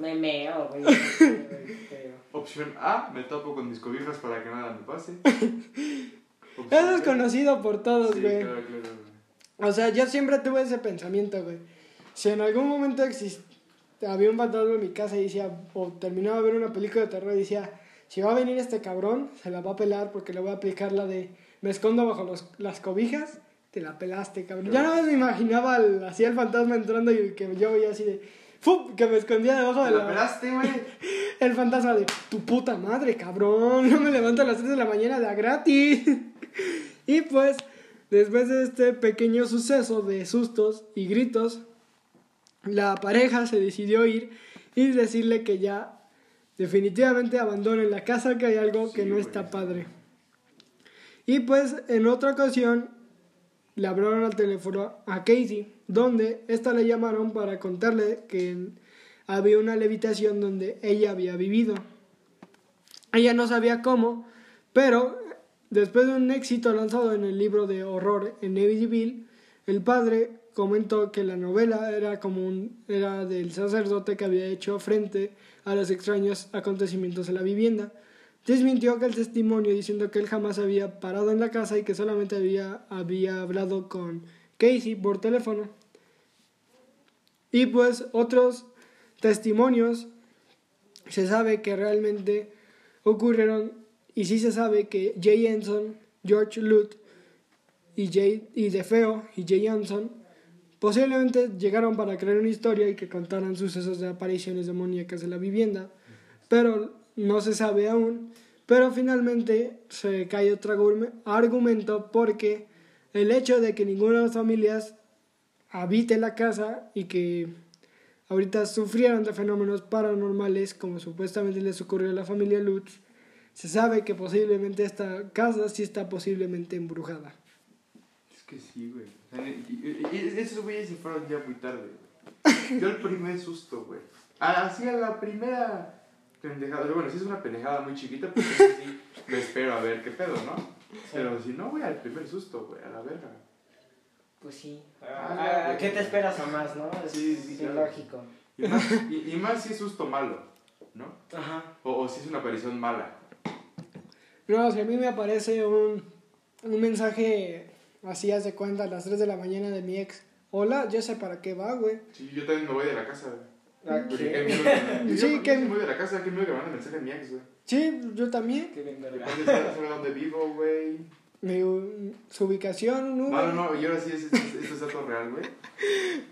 Me meo, güey. Opción A, me tapo con mis cobijas para que nada me pase. Opción Eso es B, conocido por todos, Sí, güey. claro, claro, güey. O sea, yo siempre tuve ese pensamiento, güey. Si en algún momento exist... había un fantasma en mi casa y decía, o terminaba de ver una película de terror y decía, si va a venir este cabrón, se la va a pelar porque le voy a aplicar la de, me escondo bajo los, las cobijas, te la pelaste, cabrón. Ya no me imaginaba al- así el fantasma entrando y que yo veía así de, ¡fup! que me escondía debajo de ¿Te la... la pelaste, güey? El fantasma de, tu puta madre, cabrón, no me levanto a las 3 de la mañana de a gratis. y pues, después de este pequeño suceso de sustos y gritos, la pareja se decidió ir y decirle que ya definitivamente abandonen la casa, que hay algo que no güey. está padre. Y pues en otra ocasión le hablaron al teléfono a Casey, donde esta le llamaron para contarle que había una levitación donde ella había vivido. Ella no sabía cómo, pero después de un éxito lanzado en el libro de horror en Navyville, el padre comentó que la novela era como un, era del sacerdote que había hecho frente a los extraños acontecimientos en la vivienda. Desmintió que el testimonio diciendo que él jamás había parado en la casa y que solamente había hablado con Casey por teléfono. Y pues otros testimonios se sabe que realmente ocurrieron y sí se sabe que Jay Henson, George Luth y, Jay, y DeFeo y Jay Henson posiblemente llegaron para crear una historia y que contaran sucesos de apariciones demoníacas en la vivienda, pero no se sabe aún. Pero finalmente se cae otro argumento porque el hecho de que ninguna de las familias habite la casa y que ahorita sufrieron de fenómenos paranormales como supuestamente les ocurrió a la familia Lutz, se sabe que posiblemente esta casa sí está posiblemente embrujada. Es que sí, güey. esos güeyes se fueron ya muy tarde. Yo el primer susto, güey. Así a la primera pendejada. Bueno, si es una pendejada muy chiquita, pues sí me espero a ver qué pedo, ¿no? Pero si no, güey, al primer susto, güey, a la verga. Pues sí. Ah, ¿Qué te esperas a más, no? sí, sí, lógico. Y más, y, más si es susto malo, ¿no? Ajá. O, o si es una aparición mala. No, si a mí me aparece un, un mensaje así, haz de cuenta, a las 3 de la mañana de mi ex. Hola, yo sé para qué va, güey. Sí, yo también me voy de la casa, güey. ¿Qué? sí, que... me voy de la casa, que me voy a mandar mensaje a mi ex, güey. Sí, yo también. Qué bien, ¿Dónde dónde vivo, güey? su ubicación, ¿no? No, no, no, y ahora sí, esto es, dato real, güey.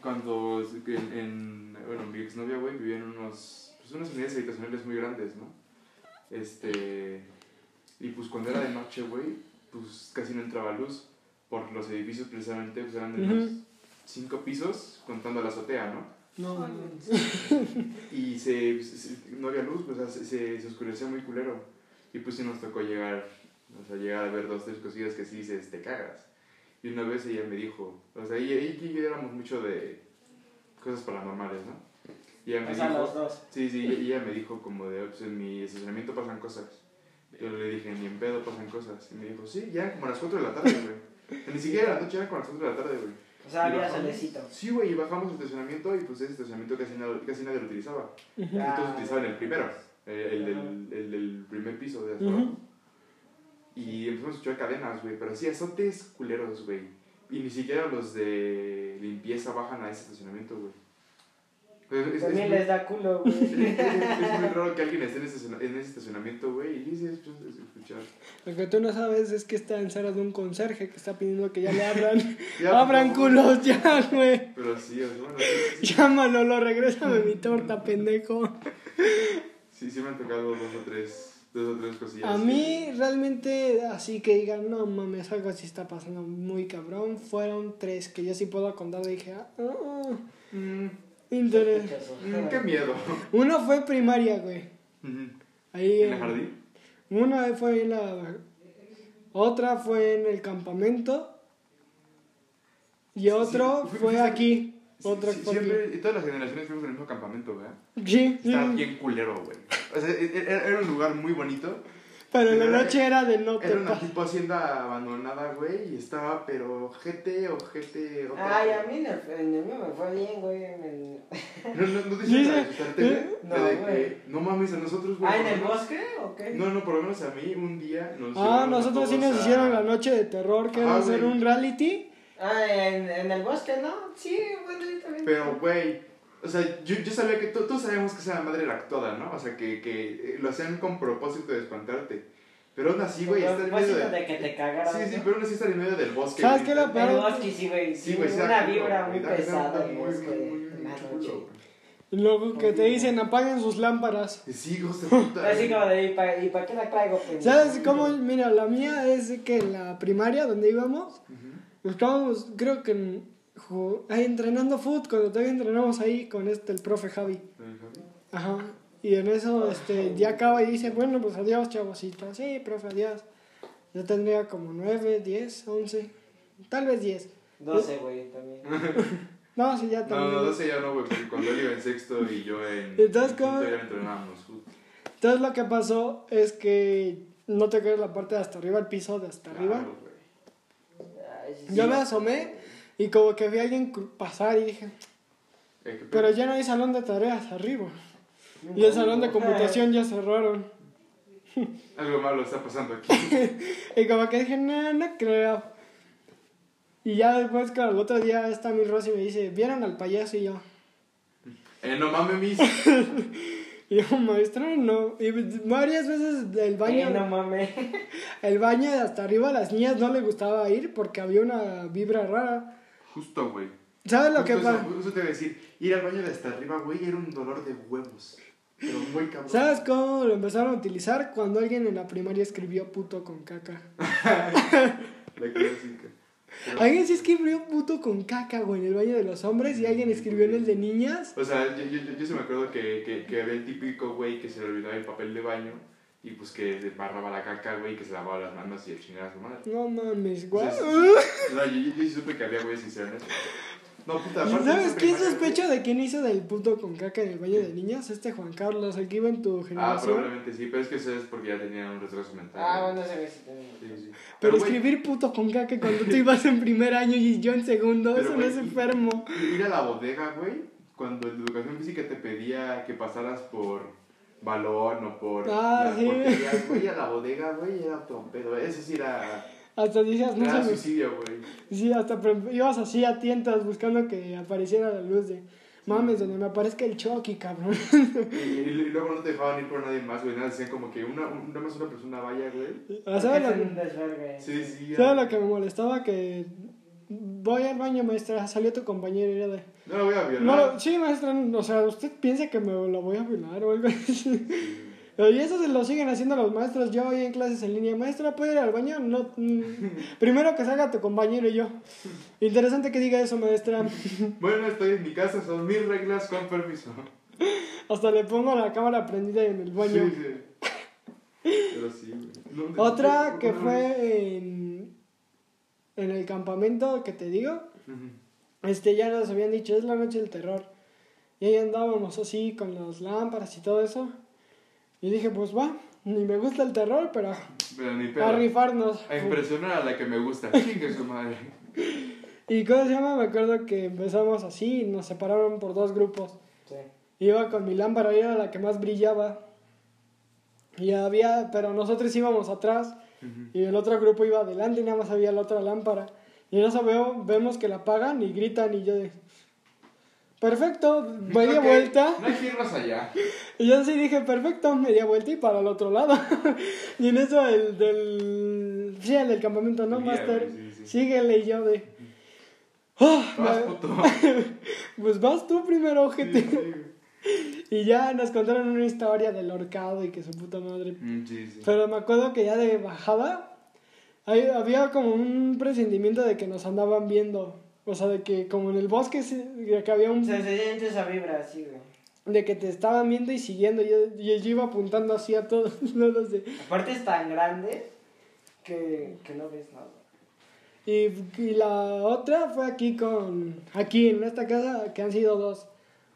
Cuando en, en, bueno, mi exnovia, güey, vivía en unos, pues unas unidades habitacionales muy grandes, ¿no? Este, y pues cuando era de noche, güey, pues casi no entraba luz por los edificios precisamente, pues eran de unos cinco pisos, contando la azotea, ¿no? No, Y se, no había luz, pues se, se, oscurecía muy culero. Y pues sí nos tocó llegar, o sea, llegar a ver dos, tres cosillas que sí dices, te cagas. Y una vez ella me dijo, o sea, ella, y yo éramos mucho de cosas paranormales, ¿no? Y ella me dijo, los dos. Sí, sí, y ella me dijo como de, pues en mi estacionamiento pasan cosas. Yo le dije, ni en pedo pasan cosas. Y me dijo, sí, ya como a las 4 de la tarde, güey. Ni siquiera la noche, era como a las 4 de la tarde, güey. O sea, había solecito. Sí, güey, y bajamos al estacionamiento y pues ese estacionamiento casi, casi nadie lo utilizaba. Entonces utilizaban el primero, eh, el, del, el del primer piso de abajo. Y empezamos a escuchar cadenas, güey, pero sí, azotes culeros, güey. Y ni siquiera los de limpieza bajan a ese estacionamiento, güey. Es, También les da culo, güey. Es, muy raro que alguien esté en ese, en ese estacionamiento, güey, y dice escuchar. Lo que tú no sabes es que está en sala de un conserje que está pidiendo que ya le abran. abran culos ya, güey. Pero sí, es bueno. Sí, Llámalo, lo regrésame mi torta, pendejo. Sí, sí me han tocado dos o tres, dos o tres cosillas. A mí, realmente, así que digan, no mames, algo así está pasando muy cabrón. Fueron tres que yo sí puedo contar. Dije, ah, ah. Mm. Interés. Mm, qué miedo. Uno fue primaria, güey. Ahí ¿En el jardín? Una fue en la. Otra fue en el campamento. Y otro fue aquí. Otra sí, siempre, y todas las generaciones fuimos en el mismo campamento, ¿verdad? Sí. Estaba bien culero, güey. O sea, e, e, era un lugar muy bonito. Pero la noche era de no Era una tipo hacienda abandonada, güey, y estaba, pero GT o GT. Ay, a mí en el, en el me fue bien, güey. En el... No, no, no te hiciste asustarte, güey. No, güey. No mames, a nosotros, güey. ¿Ah, en el bosque o qué? No, no, por lo menos a mí un día nos. Ah, nosotros sí nos hicieron la noche de terror, que era hacer un reality. Ah, en, en el bosque, ¿no? Sí, bueno, también. Pero, güey. O sea, yo, yo sabía que todos sabíamos que esa madre era actuada, ¿no? O sea, que, que lo hacían con propósito de espantarte. Pero aún así, güey, estar en medio de... de que te cagaras. Sí, sí, pero aún así estar en medio del bosque. ¿Sabes qué lo peor? El bosque, sí, güey. Sí, güey. Una vibra muy pesada. Muy, muy, luego que te dicen apaguen sus lámparas. Sí, hijos de puta. Así como de, ¿y para, ¿y para qué la traigo? ¿Sabes cómo? Mira, la mía es que en la primaria donde íbamos, estábamos, creo que ahí entrenando foot, cuando todavía entrenamos ahí con este, el profe Javi. Ajá. Y en eso este, ya acaba y dice, bueno, pues adiós, chavosito. Sí, profe, adiós. Yo tendría como 9, 10, 11, tal vez 10. 12, güey, también. No, sí, ya también. no, 12 ya no, güey, porque cuando él iba en sexto y yo en. Entonces, en ¿cómo? ya entrenábamos. fut. Entonces lo que pasó es que no te quedas la parte de hasta arriba, el piso de hasta arriba. Claro, güey. Ay, sí, Yo sí. me asomé y como que vi a alguien pasar y dije, Eh, ¿qué pero ya no hay salón de tareas arriba. Y el salón de computación ya cerraron. Algo malo está pasando aquí. Y como que dije, no, no creo. Y ya después, claro, el otro día está mi Rosy y me dice, ¿vieron al payaso? Y yo, Eh, no mames, mis. y yo, maestro, no. Y varias veces del baño, Eh, no mames. el baño de hasta arriba a las niñas no les gustaba ir porque había una vibra rara. Justo, güey. ¿Sabes lo que Justo eso, pasa? justo te iba a decir, ir al baño de hasta arriba, güey, era un dolor de huevos. Pero muy cabrón. ¿Sabes cómo lo empezaron a utilizar? Cuando alguien en la primaria escribió puto con caca. La clásica. Pero- Alguien sí escribió puto con caca, güey, en el baño de los hombres y alguien escribió en el de niñas. O sea, yo, yo, yo, yo sí me acuerdo que, que, que había el típico güey que se le olvidaba el papel de baño y pues que se barraba la caca, güey, que se lavaba las manos y el chingada a su madre. No mames, güey. O sea, O sea, yo, yo, yo sí supe que había güeyes que hicieron eso. No, puta, ¿Y sabes quién sospecha de quién hizo del puto con caca en el baño de niñas? Este Juan Carlos, el que iba en tu. Ah, generación. probablemente sí, pero es que eso es porque ya tenía un retraso mental. Ah, bueno, se ve si sí. Pero escribir puto con caca cuando tú ibas en primer año y yo en segundo, Pero, eso no es enfermo. Ir a la bodega, güey, cuando en educación física te pedía que pasaras por balón o por Ah, las sí. porterías, güey, a la bodega, güey, era otro pedo. Eso sí era, Hasta dices, no era suicidio, güey. Sí, hasta ibas así a tientas buscando que apareciera la luz de... Mames, donde me aparezca el Chucky, cabrón. Y, y- y luego no te dejaban ir por nadie más, güey, nada, decían como que una, un- nada más una persona vaya, güey. Ah, ¿Sabes Es lo. Sí, sí. ¿sabes era- lo que me molestaba? Que voy al baño, maestra, salió tu compañero y era de... No lo voy a violar. No, sí, maestra, o sea, usted piensa que me lo voy a violar o algo así. Y eso se lo siguen haciendo los maestros. Yo voy en clases en línea. Maestra, ¿puede ir al baño? No. mm, Primero que salga tu compañero y yo. Interesante que diga eso, maestra. Bueno, estoy en mi casa, son mis reglas, con permiso. Hasta le pongo la cámara prendida en el baño. Sí, sí. Pero sí, Otra que fue en, en el campamento que te digo. Ujú. Este, ya nos habían dicho, es la noche del terror. Y ahí andábamos así con las lámparas y todo eso. Y dije, pues va, ni me gusta el terror, pero Pero ni a rifarnos. A impresionar a la que me gusta. Chingue su madre. ¿Y cómo se llama? Me acuerdo que empezamos así y nos separaron por dos grupos. Sí. Iba con mi lámpara, era la que más brillaba. Y había, pero nosotros íbamos atrás y el otro grupo iba adelante y nada más había la otra lámpara. Y en eso veo, vemos que la apagan y gritan y yo de... Perfecto, media vuelta. No hay que irnos allá. Y yo así dije, perfecto, media vuelta y para el otro lado. y en eso el del... Sí, el del campamento, ¿no, Master? sí, sí. Síguele y yo de... "Ah, Vas, me- puto. pues vas tú primero, ojete. Y ya nos contaron una historia del horcado y que su puta madre. Mm, Sí, sí. Pero me acuerdo que ya de bajada ahí había como un presentimiento de que nos andaban viendo. O sea, de que como en el bosque sí, de que había un... Se siente esa vibra así, güey. De que te estaban viendo y siguiendo. Y yo, y yo iba apuntando así a todos lados de... Aparte es tan grande que, que no ves nada. Y, y la otra fue aquí con... Aquí en esta casa, que han sido dos.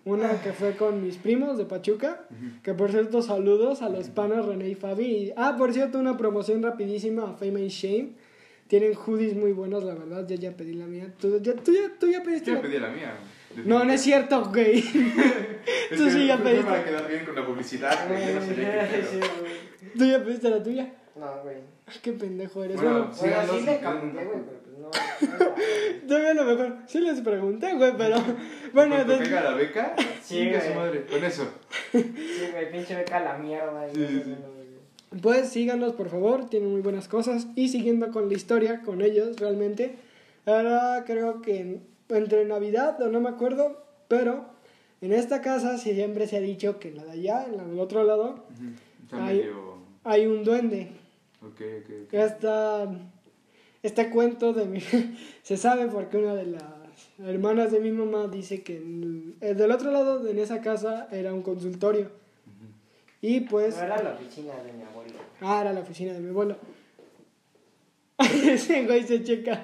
Una que fue con mis primos de Pachuca, que por cierto saludos a los panos René y Fabi. Y- ah, por cierto, una promoción rapidísima a Fame and Shame. Tienen hoodies muy buenos, la verdad, yo ya pedí la mía. ¿Tú ya, tú ya, tú ya pediste Yo la ya pedí la mía. No, no es cierto, güey. Es Tú sí ya pediste. para quedar bien con la publicidad, güey. No Sí. ¿Tú ya pediste la tuya? No, güey. Qué pendejo eres. Bueno, Bueno, Bueno, Síganos sí güey, pues todavía a lo mejor sí les pregunté, güey, pero bueno, caiga la beca, Sí, güey. su madre. Con eso. Sí, güey, pinche beca a la mierda. Sí, sí, sí. Pues síganos, por favor, tienen muy buenas cosas. Y siguiendo con la historia, con ellos, realmente. Ahora creo que en- entre Navidad, o no me acuerdo, pero en esta casa siempre se ha dicho que en la de allá, en la del otro lado, Está Ay. medio. hay un duende. Ok, ok, ok. Esta, este cuento de mi, se sabe porque una de las hermanas de mi mamá dice que en el- del otro lado, en esa casa, era un consultorio. Y pues... No era la oficina de mi abuelo. Ah, era la oficina de mi abuelo. Ese güey se checa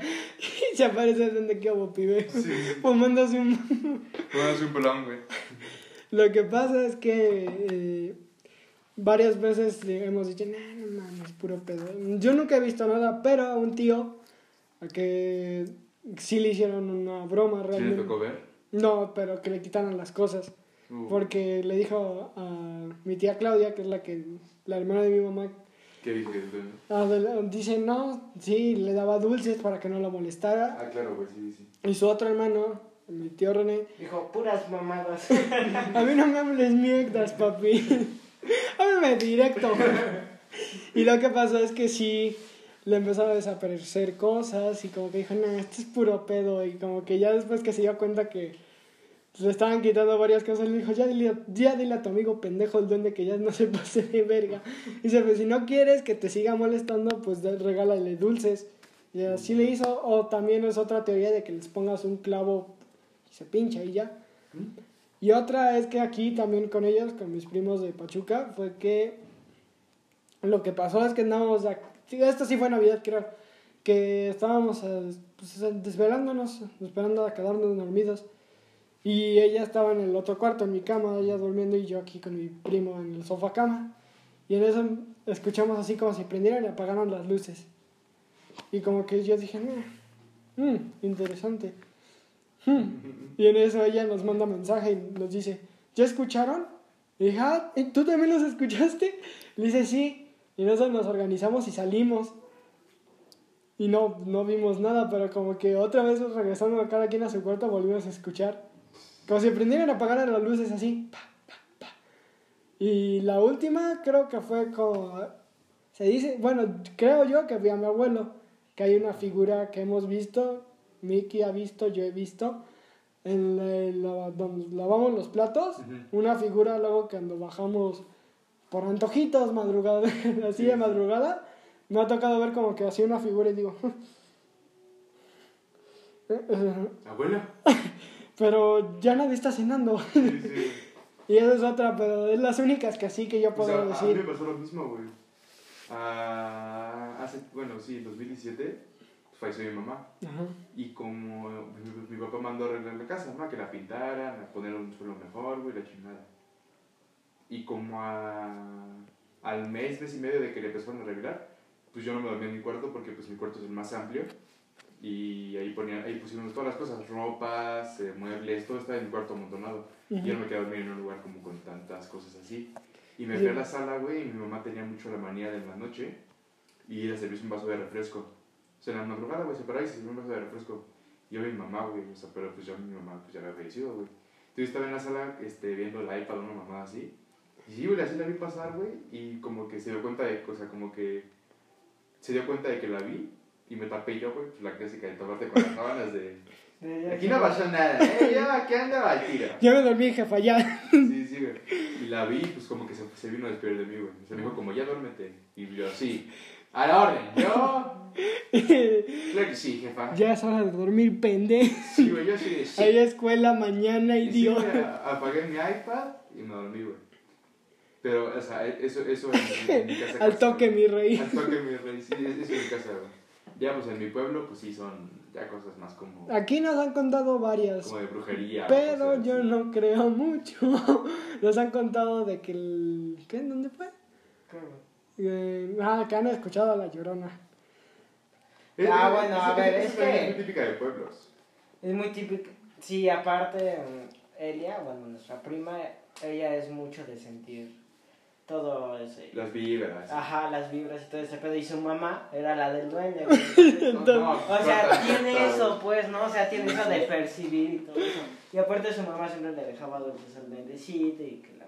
y se aparece donde que hago pibe. Sí. Fumándose un. Póngase un pelón, güey. Lo que pasa es que eh, varias veces hemos dicho, no, no mames, puro pedo. Yo nunca he visto nada, pero a un tío a que sí le hicieron una broma ¿Sí le realmente. tocó ver? No, pero que le quitaron las cosas. Uh, Porque le dijo a mi tía Claudia, que es la que la hermana de mi mamá, ¿Qué la- dice, no, sí, le daba dulces para que no la molestara. Ah, claro, güey, sí, sí. Y su otro hermano, mi tío René, Dijo, puras mamadas. A mí no me hables mierdas, papi. Háblame directo. Y lo que pasó es que sí le empezaron a desaparecer cosas y como que dijo, no, esto es puro pedo. Y como que ya después que se dio cuenta que le estaban quitando varias cosas, le dijo, ya dile, ya dile a tu amigo pendejo el duende que ya no se pase de verga. Y dice, pues si no quieres que te siga molestando, pues regálale dulces. Y así le hizo. O también es otra teoría de que les pongas un clavo y se pincha y ya. Y otra es que aquí también con ellos, con mis primos de Pachuca, fue que lo que pasó es que andábamos, a- sí, esto sí fue Navidad creo, que estábamos eh, pues, desvelándonos, esperando a quedarnos dormidos. Y ella estaba en el otro cuarto, en mi cama, ella durmiendo y yo aquí con mi primo en el sofá cama. Y en eso escuchamos así como si prendieran y apagaron las luces. Y como que yo dije, "Mm, mm, interesante. Hmm". Y en eso ella nos manda mensaje y nos dice, ¿ya escucharon? Y dije, ah, ¿y ¿tú también los escuchaste? Le dice, sí. Y nosotros nos organizamos y salimos. Y no, no vimos nada, pero como que otra vez regresando a cada quien a su cuarto volvimos a escuchar. Como si prendieran y apagaran las luces así. pa, pa, pa. Y la última creo que fue como... Se dice, bueno, creo yo que vi a mi abuelo, que hay una figura que hemos visto, Mickey ha visto, yo he visto, en la- donde lavamos los platos, Ujú. una figura luego cuando bajamos por antojitos, madrugada, así de madrugada, me ha tocado ver como que hacía una figura y digo, ¿Abuela? pero ya nadie está cenando. Sí, sí. y esa es otra, pero es las únicas que así que yo O puedo sea, a mí me decir. pasó lo mismo, güey. Ah, hace, bueno, sí, en 2017 falleció mi mamá. Ajá. Y como mi, mi papá mandó a arreglar la casa, ¿no? A que la pintaran, a poner un suelo mejor, güey, la chingada. Y como a, al mes, mes y medio de que le empezaron a arreglar, pues yo no me dormía en mi cuarto porque pues mi cuarto es el más amplio. Y ahí, ponía, ahí pusimos todas las cosas, ropas, eh, muebles, todo estaba en mi cuarto amontonado. Y yo no me quedé a dormir en un lugar como con tantas cosas así. Y me fui a la sala, güey, y mi mamá tenía mucho la manía de la noche ir a servirse un vaso de refresco. O sea, en la madrugada, güey, se paraba y se servía un vaso de refresco. Yo mi mamá, güey, o sea, pero pues ya mi mamá pues ya había fallecido, güey. Entonces estaba en la sala este, viendo el iPad una mamá así. Y sí, güey, así la vi pasar, güey, y como que se dio cuenta de, o sea, como que se dio cuenta de que la vi y me tapé yo, güey, pues la clásica de taparte con las sábanas de... Aquí no pasó nada, ¿eh? Aquí andaba al tiro. Ya me dormí, jefa, ya. Sí, sí, güey. Y la vi, pues como que se, se vino a despedir de mí, güey. Se me dijo como, ya duérmete. Y yo, sí. A la orden. Yo, claro que sí, jefa. ya es hora de dormir, pendejo. Sí, güey, yo sí de sí. Hay escuela mañana, Y sí, idiota. a- apagué mi iPad y me dormí, güey. Pero, o sea, eso, eso en, en mi casa. Al toque, mi rey. Al toque, mi rey. Sí, eso en mi casa, güey. Ya, pues en mi pueblo, pues sí, son ya cosas más como, Aquí nos han contado varias, como de brujería. pero yo así. no creo mucho. Nos han contado de que el... ¿Qué? ¿Dónde fue? Eh, ah, que han escuchado a La Llorona. Es- Ah, es- bueno, a es- ver, es es que- muy típica de pueblos. Es muy típico. Sí, aparte, mm, Elia, bueno, nuestra prima, ella es mucho de sentir todo ese. Las vibras. Ajá, las vibras y todo ese pedo. Y su mamá era la del duende. güey. No, no, O sea, tiene eso, pues, ¿no? O sea, tiene eso de percibir y todo eso. Y aparte su mamá siempre le dejaba dulces al duendecito y que.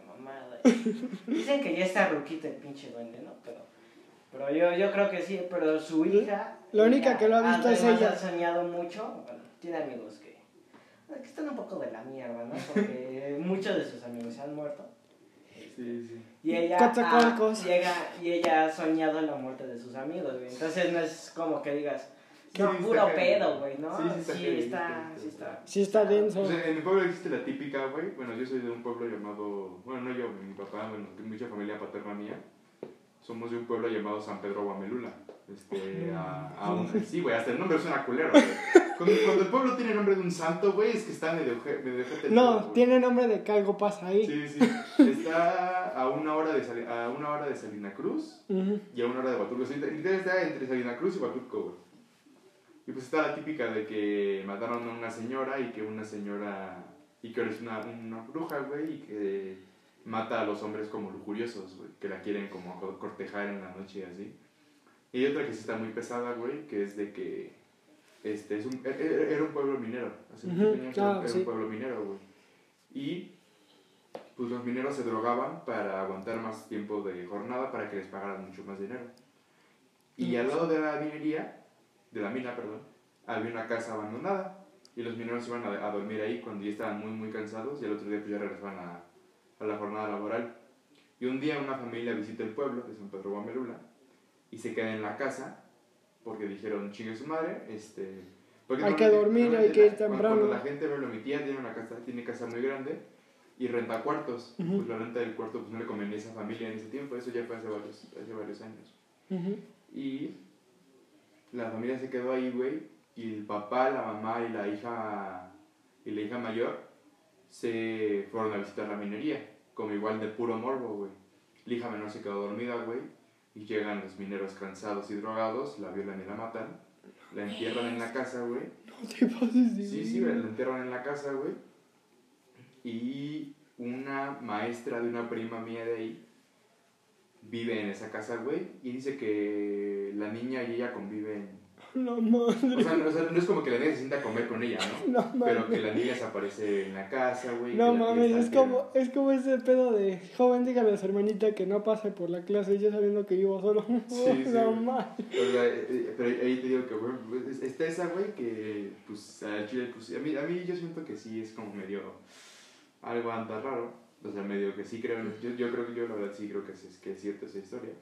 Dicen que ya está ruquito el pinche duende, ¿no? Pero, pero yo, yo creo que sí, pero su hija... La única ella, que lo ha visto es además ella. ha soñado mucho, bueno, tiene amigos que, que están un poco de la mierda, ¿no? Porque muchos de sus amigos se han muerto. Sí, sí. Y ella, ha, llega, y ella ha soñado la muerte de sus amigos, güey. Entonces no es como que digas, no, puro pedo, güey, ¿no? Sí, sí está heavy, está, sí sí está-. Sí está denso. En en mi pueblo existe la típica, güey. Bueno, yo soy de un pueblo llamado. Bueno, no yo, mi papá, bueno, mucha familia paterna mía. Somos de un pueblo llamado San Pedro Guamelula. Este, a, a un, sí, güey, hasta el nombre suena culero, güey. Cuando, cuando el pueblo tiene nombre de un santo, güey, es que está medio, medio No, güey. tiene nombre de que algo pasa ahí. Sí, sí. Está a una hora de, Sali- a una hora de Salina Cruz Ujú. y a una hora de Huatulco. Sí, está entre Salina Cruz y Huatulco, güey. Y pues está la típica de que mataron a una señora y que una señora. y que ahora es una, una bruja, güey, y que mata a los hombres como lujuriosos, güey, que la quieren como co- cortejar en la noche y así. Y hay otra que sí está muy pesada, güey, que es de que. Este, es un, e- e- era un pueblo minero. Muchos años era- Ah, era sí. un pueblo minero, güey. Y pues los mineros se drogaban para aguantar más tiempo de jornada para que les pagaran mucho más dinero. Y al lado de la minería, de la mina, perdón, había una casa abandonada y los mineros iban a, a dormir ahí cuando ya estaban muy muy cansados y el otro día pues ya regresaban a, a la jornada laboral. Y un día una familia visita el pueblo de San Pedro Guamelula y se queda en la casa porque dijeron, chingue su madre, este... porque Hay que dormir, hay que ir cuando- temprano. Cuando la gente, ve mi tía tiene una casa, tiene casa muy grande y renta cuartos. Pues la renta del cuarto pues no le convenía a esa familia en ese tiempo, eso ya fue hace varios, hace varios años. Y la familia se quedó ahí, güey, y el papá, la mamá y la hija y la hija mayor se fueron a visitar la minería, como igual de puro morbo, güey. La hija menor se quedó dormida, güey, y llegan los mineros cansados y drogados, la violan y la matan, la entierran en la casa, güey. No te pases de Sí, sí, la entierran en la casa, güey. Y una maestra de una prima mía de ahí vive en esa casa, güey. Y dice que la niña y ella conviven. No O madre. sea, no, o sea, no es como que la niña se sienta a comer con ella, ¿no? No Pero que la niña se aparece en la casa, güey. No mames, es como, es como ese pedo de joven, dígale a su hermanita que no pase por la clase ya sabiendo que vivo solo. Sí, sí, no mames. O sea, eh, eh, pero ahí te digo que, güey, pues, está esa, güey, que, pues, al chile, pues, a mí, a mí yo siento que sí es como medio, algo anda raro, o sea, medio que sí creo, yo, yo creo que yo la verdad sí creo que es, que es cierta esa historia.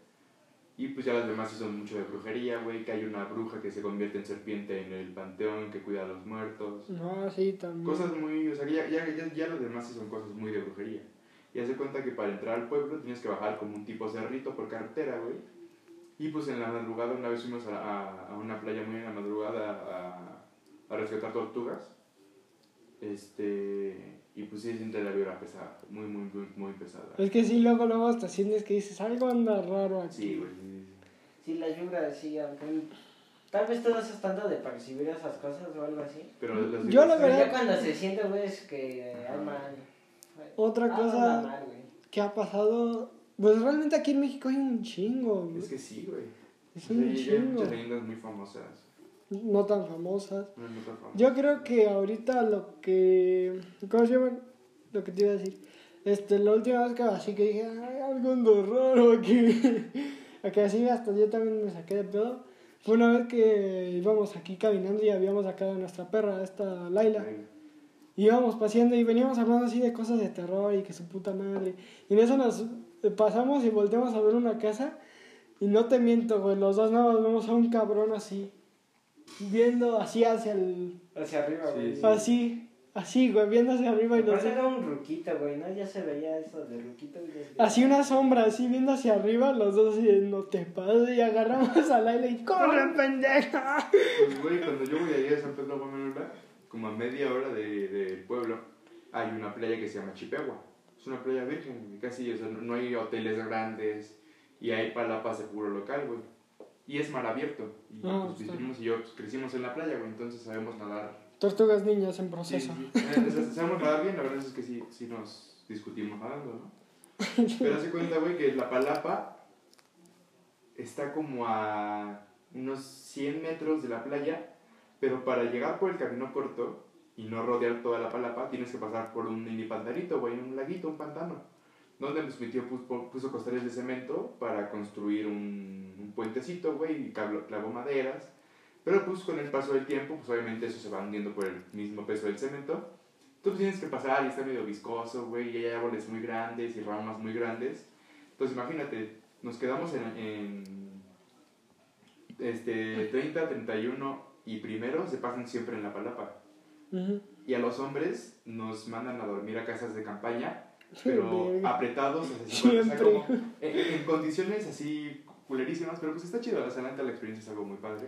Y pues ya las demás sí son mucho de brujería, güey, que hay una bruja que se convierte en serpiente en el panteón, que cuida a los muertos. No, sí, también. Cosas muy, o sea, que ya, ya, ya, ya los demás sí son cosas muy de brujería. Y hace cuenta que para entrar al pueblo tienes que bajar como un tipo cerrito por carretera, güey. Y pues en la madrugada, una vez fuimos a, a, a una playa muy en la madrugada a, a rescatar tortugas. Este. Y pues sí, siente la vibra pesada, muy, muy, muy, muy pesada. Es que sí, luego, luego hasta sientes que dices, algo anda raro aquí. Sí, güey. sí, sí. Sí, las vibras, sí, aunque tal vez tú no seas tanto de percibir esas cosas o algo así. Pero las Yo la verdad- ya cuando se siente, güey, es que hay mal. Otra Algo cosa- mal. ¿Qué ha pasado? Pues realmente aquí en México hay un chingo. güey. Es que sí, güey. Es O sea, un y hay chingo. muchas leyendas muy famosas. No tan famosas. No, no tan famosas. Yo creo que ahorita lo que. ¿Cómo se llama? Lo que te iba a decir. Este, la última vez que así que dije, hay algo raro aquí. Aquí así hasta yo también me saqué de pedo. Fue una vez que íbamos aquí caminando y habíamos sacado a nuestra perra, esta Laila. Y íbamos paseando y veníamos hablando así de cosas de terror y que su puta madre. Y en eso nos eh, pasamos y volteamos a ver una casa. Y no te miento, güey, los dos nada más vemos a un cabrón así. Viendo así hacia el. Hacia arriba, Sí, güey. sí. Así, así, güey, viendo hacia arriba y dos. era un ruquito, güey, ¿no? Ya se veía eso de ruquito. güey. Así una sombra, así viendo hacia arriba, los dos así, no te pases. Y agarramos a Laila y ¡corre, pendeja! Pues, güey, cuando yo voy allá a San Pedro Guamelula, como a media hora del de, del pueblo, hay una playa que se llama Chipegua. Es una playa virgen, casi, o sea, no no hay hoteles grandes y hay palapas de puro local, güey. Y es mar abierto. Y Ah, pues, mis primos y yo pues, crecimos en la playa, güey, entonces sabemos nadar. Tortugas niñas en proceso. sí, sí. Eh, sabemos nadar bien, la verdad es que sí, sí nos discutimos nadando, ¿no? Pero hace cuenta, güey, que la palapa está como a unos 100 metros de la playa, pero para llegar por el camino corto y no rodear toda la palapa, tienes que pasar por un mini pantanito, güey, un laguito, un pantano, donde mi tío puso, puso costales de cemento para construir un, un puentecito, güey, y clavó, clavó maderas, pero pues con el paso del tiempo, pues obviamente eso se va hundiendo por el mismo peso del cemento, tú pues, tienes que pasar y está medio viscoso, güey, y hay árboles muy grandes y ramas muy grandes, entonces imagínate, nos quedamos en, en este, 30, 31 y primero se pasan siempre en la palapa. Y a los hombres nos mandan a dormir a casas de campaña, pero apretados, así, o sea, Siempre. como en, en condiciones así culerísimas, pero pues está chido, o sea, la neta la experiencia es algo muy padre.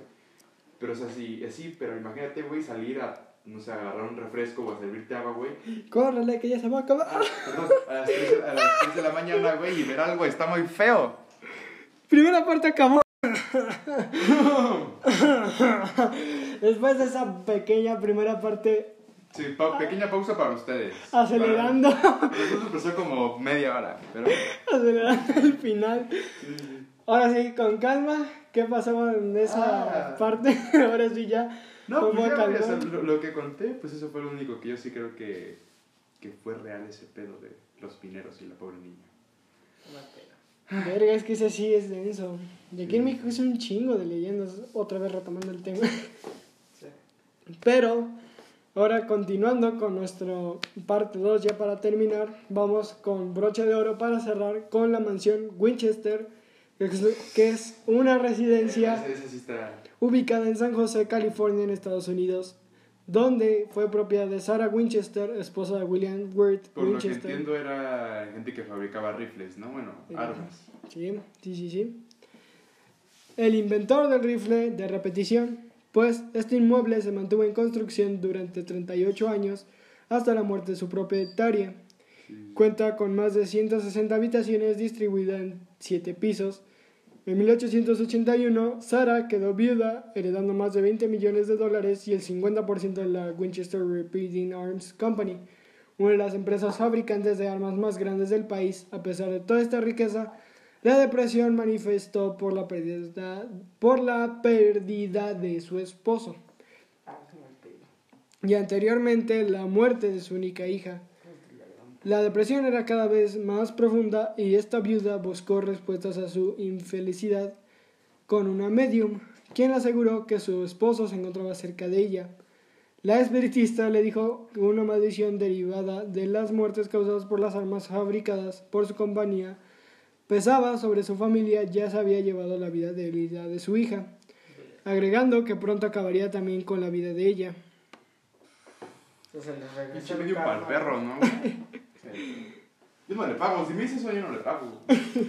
Pero o sea, sí, sí, pero imagínate, güey, salir a, no sé, agarrar un refresco o a servirte agua, güey. Córrele, que ya se va a acabar. Perdón, a las 3, a las 3 de la mañana, güey, y ver algo está muy feo. Primera parte acabó. Después de esa pequeña primera parte, Sí, pa- pequeña pausa para ustedes. acelerando, Para- Nosotros empezó como media hora, pero... acelerando el final. sí, sí. Ahora sí, con calma, ¿qué pasó en esa Ah. parte? Ahora sí ya. No, ¿Cómo pues ya, acabó? o sea, lo, lo que conté, pues eso fue lo único que yo sí creo que, que fue real ese pedo de los pineros y la pobre niña. Verga, es que ese sí es denso. Y aquí en México es un chingo de leyendas, otra vez retomando el tema. Sí. Pero, ahora continuando con nuestro parte 2, ya para terminar, vamos con broche de oro para cerrar con la mansión Winchester, que es, una residencia está... ubicada en San José, California, en Estados Unidos, donde fue propiedad de Sarah Winchester, esposa de William Wirt Por lo que Winchester. entiendo era gente que fabricaba rifles, ¿no? Bueno, armas. Sí, sí, sí, sí. El inventor del rifle de repetición, pues este inmueble se mantuvo en construcción durante 38 años hasta la muerte de su propietaria. Cuenta con más de 160 habitaciones distribuidas en 7 pisos. En 1881, Sarah quedó viuda, heredando más de 20 millones de dólares y el 50% de la Winchester Repeating Arms Company, una de las empresas fabricantes de armas más grandes del país. A pesar de toda esta riqueza, la depresión manifestó por la pérdida, por la pérdida de su esposo y anteriormente la muerte de su única hija. La depresión era cada vez más profunda y esta viuda buscó respuestas a su infelicidad con una medium, quien aseguró que su esposo se encontraba cerca de ella. La espiritista le dijo que una maldición derivada de las muertes causadas por las armas fabricadas por su compañía pesaba sobre su familia ya se había llevado la vida de vida de su hija, agregando que pronto acabaría también con la vida de ella. Entonces el medio para el perro, ¿no? Sí. Yo no le pago, si me dice eso yo no le pago.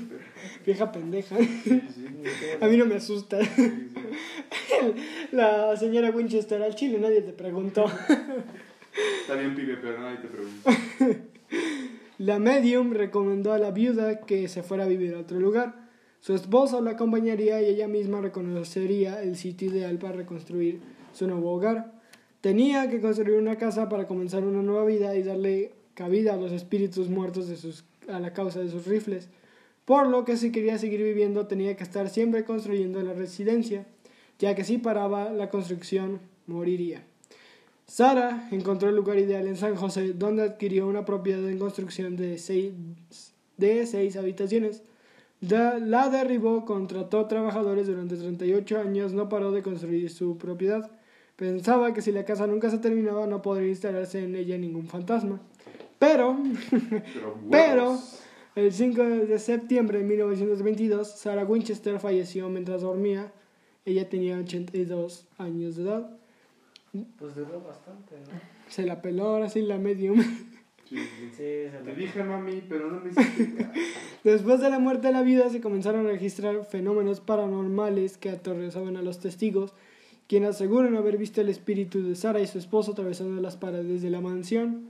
Vieja pendeja. Sí, sí. A mí no me asusta. sí, sí. La señora Winchester al chile, nadie te preguntó. Está bien, pibe, pero nadie te pregunta. La medium recomendó a la viuda que se fuera a vivir a otro lugar. Su esposo la acompañaría y ella misma reconocería el sitio ideal para reconstruir su nuevo hogar. Tenía que construir una casa para comenzar una nueva vida y darle cabida a los espíritus muertos a la causa de sus rifles. Por lo que si quería seguir viviendo tenía que estar siempre construyendo la residencia, ya que si paraba la construcción moriría. Sara encontró el lugar ideal en San José, donde adquirió una propiedad en construcción de seis, de seis habitaciones. Da- la derribó, contrató trabajadores durante 38 años, no paró de construir su propiedad. Pensaba que si la casa nunca se terminaba no podría instalarse en ella ningún fantasma. Pero, Pero, Pero- el 5 de septiembre de 1922, Sarah Winchester falleció mientras dormía. Ella tenía 82 años de edad. Pues duró bastante, ¿no? Se la peló ahora sí la medium. Sí, sí. Se Te lo dije, mami, pero no me hiciste. Después de la muerte de la vida se comenzaron a registrar fenómenos paranormales que aterrorizaban a los testigos, quienes aseguran haber visto el espíritu de Sara y su esposo atravesando las paredes de la mansión.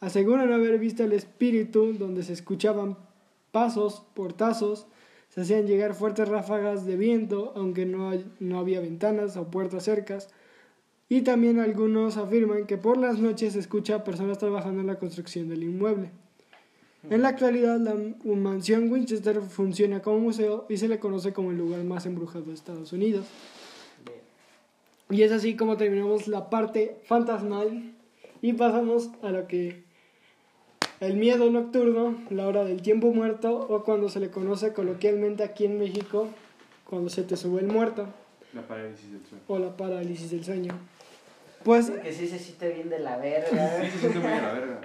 Aseguran haber visto el espíritu donde se escuchaban pasos, portazos, se hacían llegar fuertes ráfagas de viento, aunque no, hay- no había ventanas o puertas cercas. Y también algunos afirman que por las noches se escucha a personas trabajando en la construcción del inmueble. En la actualidad, la mansión Winchester funciona como museo y se le conoce como el lugar más embrujado de Estados Unidos. Y es así como terminamos la parte fantasmal y pasamos a lo que el miedo nocturno, la hora del tiempo muerto o cuando se le conoce coloquialmente aquí en México, cuando se te sube el muerto La parálisis del sueño. o la parálisis del sueño. Pues, que sí se siente bien de la verga. Sí, se siente muy a la verga.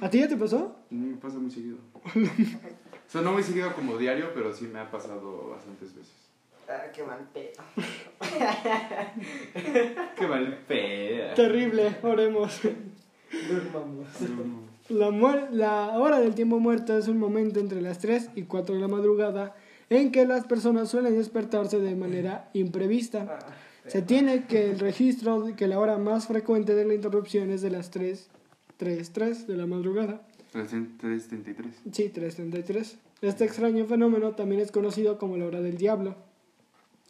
¿a ti ya te pasó? Me pasa muy seguido. O sea, no muy seguido como diario, pero sí me ha pasado bastantes veces. Ah, qué mal pedo. Qué mal pedo. Terrible, oremos. Durmamos. La, la hora del tiempo muerto es un momento entre las 3 y 4 de la madrugada en que las personas suelen despertarse de manera imprevista. Ah, Se tiene que el registro de que la hora más frecuente de la interrupción es de las 3, 3, 3 de la madrugada. 333. Sí, 3.33. Este extraño fenómeno también es conocido como la hora del diablo.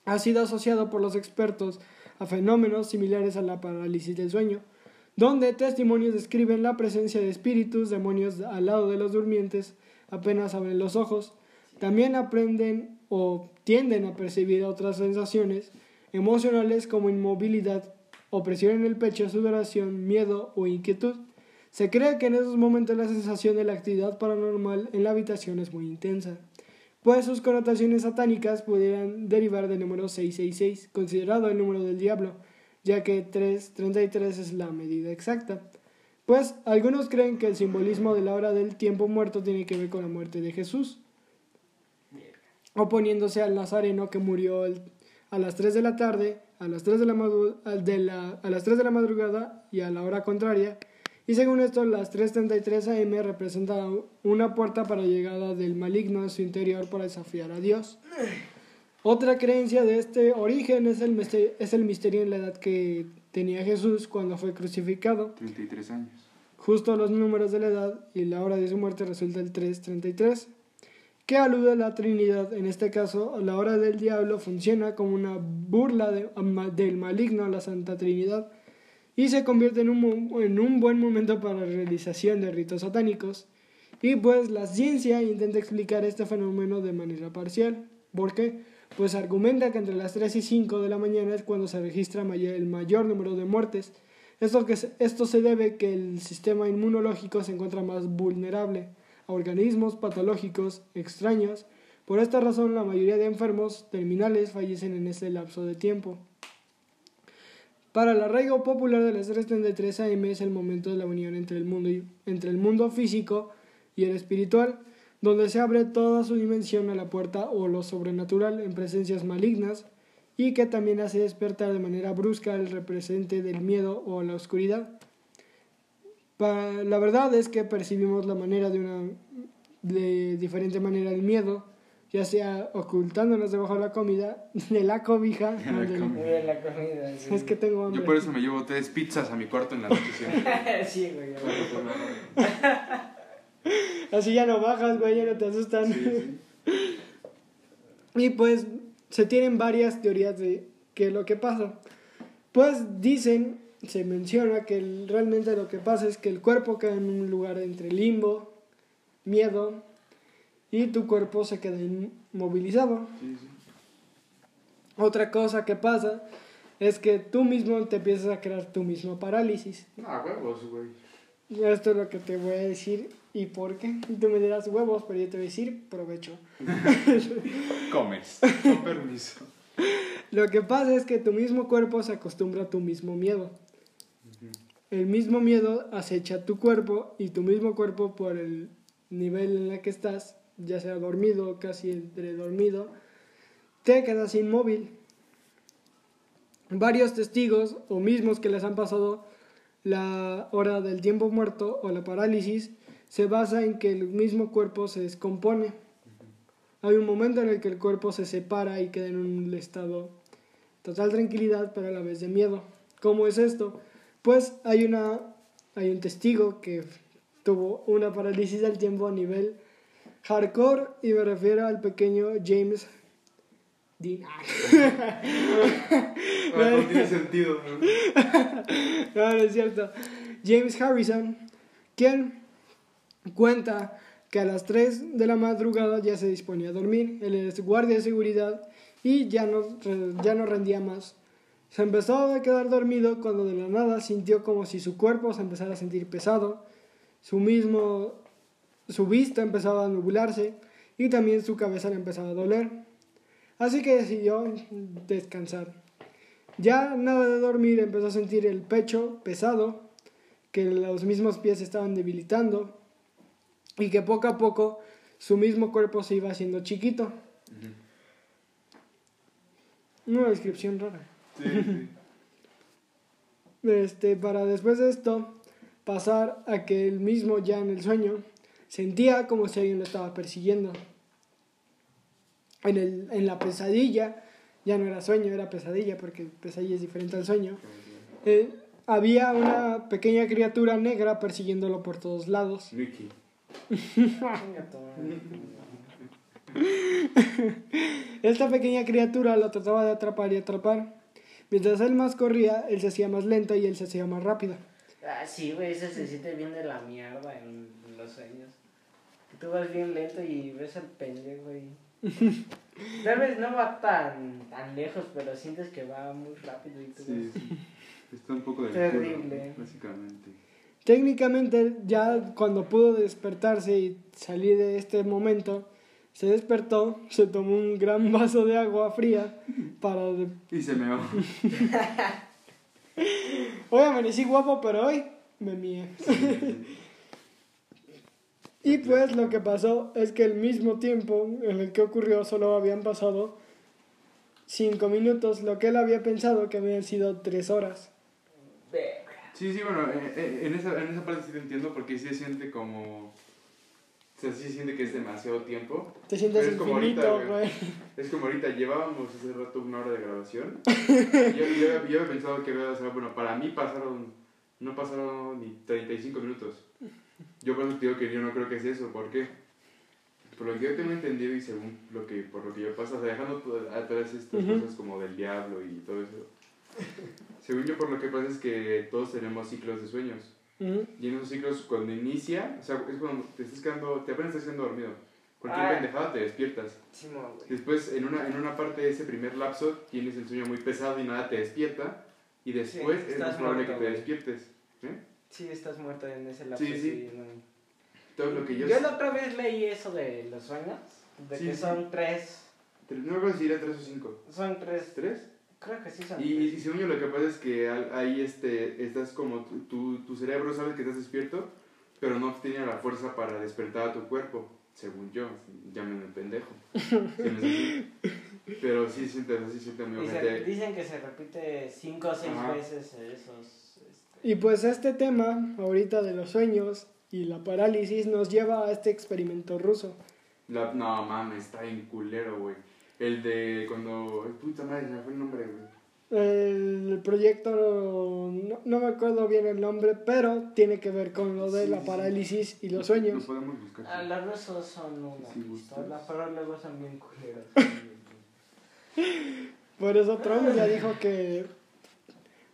Ha sido asociado por los expertos a fenómenos similares a la parálisis del sueño, donde testimonios describen la presencia de espíritus, demonios al lado de los durmientes, apenas abren los ojos. También aprenden o tienden a percibir otras sensaciones emocionales como inmovilidad, opresión en el pecho, sudoración, miedo o inquietud. Se cree que en esos momentos la sensación de la actividad paranormal en la habitación es muy intensa, pues sus connotaciones satánicas pudieran derivar del número 666, considerado el número del diablo, ya que 333 es la medida exacta. Pues algunos creen que el simbolismo de la hora del tiempo muerto tiene que ver con la muerte de Jesús, oponiéndose al Nazareno que murió el- a las 3 de la tarde, a las 3 de la, de la- a las 3 de la madrugada y a la hora contraria. Y según esto, las 3.33 am representan una puerta para la llegada del maligno en su interior para desafiar a Dios. Otra creencia de este origen es el, misterio, es el misterio en la edad que tenía Jesús cuando fue crucificado. 33 años. Justo los números de la edad y la hora de su muerte resulta el 333, que alude a la Trinidad. En este caso, la hora del diablo funciona como una burla del maligno a la Santa Trinidad y se convierte en un, buen momento para la realización de ritos satánicos. Y pues la ciencia intenta explicar este fenómeno de manera parcial. ¿Por qué? Pues argumenta que entre las 3 y 5 de la mañana es cuando se registra el mayor número de muertes. Esto, esto se debe que el sistema inmunológico se encuentra más vulnerable organismos patológicos extraños. Por esta razón, la mayoría de enfermos terminales fallecen en este lapso de tiempo. Para el arraigo popular de las 333 AM es el momento de la unión entre el mundo, y- entre el mundo físico y el espiritual, donde se abre toda su dimensión a la puerta o lo sobrenatural en presencias malignas y que también hace despertar de manera brusca el represente del miedo o la oscuridad. La verdad es que percibimos la manera de una de diferente manera el miedo, ya sea ocultándonos debajo de la comida, de la cobija, la no, del- comida. Muy la comida, sí. es que tengo hambre. Yo por eso me llevo tres pizzas a mi cuarto en la noche sí, güey. ya. Así ya no bajas, güey, ya no te asustan. Sí, Y pues se tienen varias teorías de qué es lo que pasa. Pues dicen, se menciona que el- realmente lo que pasa es que el cuerpo queda en un lugar entre limbo, miedo, y tu cuerpo se queda inmovilizado. Sí, sí. Otra cosa que pasa es que tú mismo te empiezas a crear tu mismo parálisis. Ah, huevos, güey. Esto es lo que te voy a decir y por qué. Y tú me dirás huevos, pero yo te voy a decir provecho. Comes. Con permiso. Lo que pasa es que tu mismo cuerpo se acostumbra a tu mismo miedo. El mismo miedo acecha tu cuerpo y tu mismo cuerpo por el nivel en el que estás, ya sea dormido casi entre dormido, te quedas inmóvil. Varios testigos o mismos que les han pasado la hora del tiempo muerto o la parálisis se basa en que el mismo cuerpo se descompone. Hay un momento en el que el cuerpo se separa y queda en un estado total tranquilidad pero a la vez de miedo. ¿Cómo es esto? Pues hay una hay un testigo que tuvo una parálisis del tiempo a nivel hardcore y me refiero al pequeño James Dean. Bueno, no tiene sentido, ¿no? No, no es cierto. James Harrison, quien cuenta que a las 3 de la madrugada ya se disponía a dormir. Él es guardia de seguridad y ya no, ya no rendía más. Se empezó a quedar dormido cuando de la nada sintió como si su cuerpo se empezara a sentir pesado, su mismo, su vista empezaba a nublarse y también su cabeza le empezaba a doler. Así que decidió descansar. Ya nada de dormir, empezó a sentir el pecho pesado, que los mismos pies estaban debilitando y que poco a poco su mismo cuerpo se iba haciendo chiquito. Una descripción rara. Sí, sí. Este, para después de esto pasar a que él mismo ya en el sueño sentía como si alguien lo estaba persiguiendo. en, el, en la pesadilla, ya no era sueño, era pesadilla, porque pesadilla es diferente al sueño, eh, había una pequeña criatura negra persiguiéndolo por todos lados. Mickey. Esta pequeña criatura lo trataba de atrapar y atrapar. Mientras él más corría, él se hacía más lento y él se hacía más rápido. Ah, sí, güey, eso se siente bien de la mierda en, los sueños. Que tú vas bien lento y ves al pendejo, güey. Tal vez no va tan, tan lejos, pero sientes que va muy rápido y tú Sí, ves- sí. Está un poco Terrible. culo, básicamente. Técnicamente, ya cuando pudo despertarse y salir de este momento, se despertó, se tomó un gran vaso de agua fría para... de- Y se meó. Hoy amanecí guapo, pero hoy me mié. Y pues lo que pasó es que el mismo tiempo en el que ocurrió solo habían pasado cinco minutos, lo que él había pensado que habían sido tres horas. Sí, sí, bueno, eh, eh, en, esa, en esa parte sí te entiendo porque sí se siente como... O sea, sí se siente que es demasiado tiempo. Te sientes es como ahorita, infinito, güey. Es como ahorita, llevábamos hace rato una hora de grabación. yo, yo, yo había pensado que, o sea, bueno, para mí pasaron, no pasaron ni 35 minutos. Yo por eso te digo que yo no creo que es eso, ¿por qué? Por lo que yo tengo entendido y según lo que, por lo que yo paso, o sea, dejando atrás estas Ujú. cosas como del diablo y todo eso. Según yo, por lo que pasa es que todos tenemos ciclos de sueños. Ujú. Y en esos ciclos, cuando inicia, o sea, es cuando te estás quedando, te apenas estás quedando dormido. Cualquier Ah. pendejada te despiertas. Simón, güey. Después, en una, en una parte de ese primer lapso, tienes el sueño muy pesado y nada te despierta. Y después Sí, es más probable muerto, que te despiertes. ¿eh? Sí, estás muerto en ese lapso. Sí, sí. no. Todo lo que yo... Yo la otra vez leí eso de los sueños, de Sí, que sí. son tres, No me acuerdo si tres o cinco. son tres, ¿Tres? Creo que sí son Y, y según yo lo que pasa es que ahí este, estás como, tu, tu, tu cerebro sabe que estás despierto, pero no tiene la fuerza para despertar a tu cuerpo, según yo, llámenme pendejo. Sí. Pero sí siente, sí siente muy Dice- ojete. dicen que se repite cinco o seis Ajá. veces esos... este, Y pues este tema, ahorita de los sueños y la parálisis, nos lleva a este experimento ruso. La, no mames, está en culero, güey. El de cuando. Puta madre, se me fue el nombre, güey. El proyecto, no, no me acuerdo bien el nombre, pero tiene que ver con lo de Sí, la sí. parálisis y los Lo sueños. podemos buscar. Ah, los rusos son una Sí, pistola, pero luego son bien culeros. Por eso Trump ya dijo que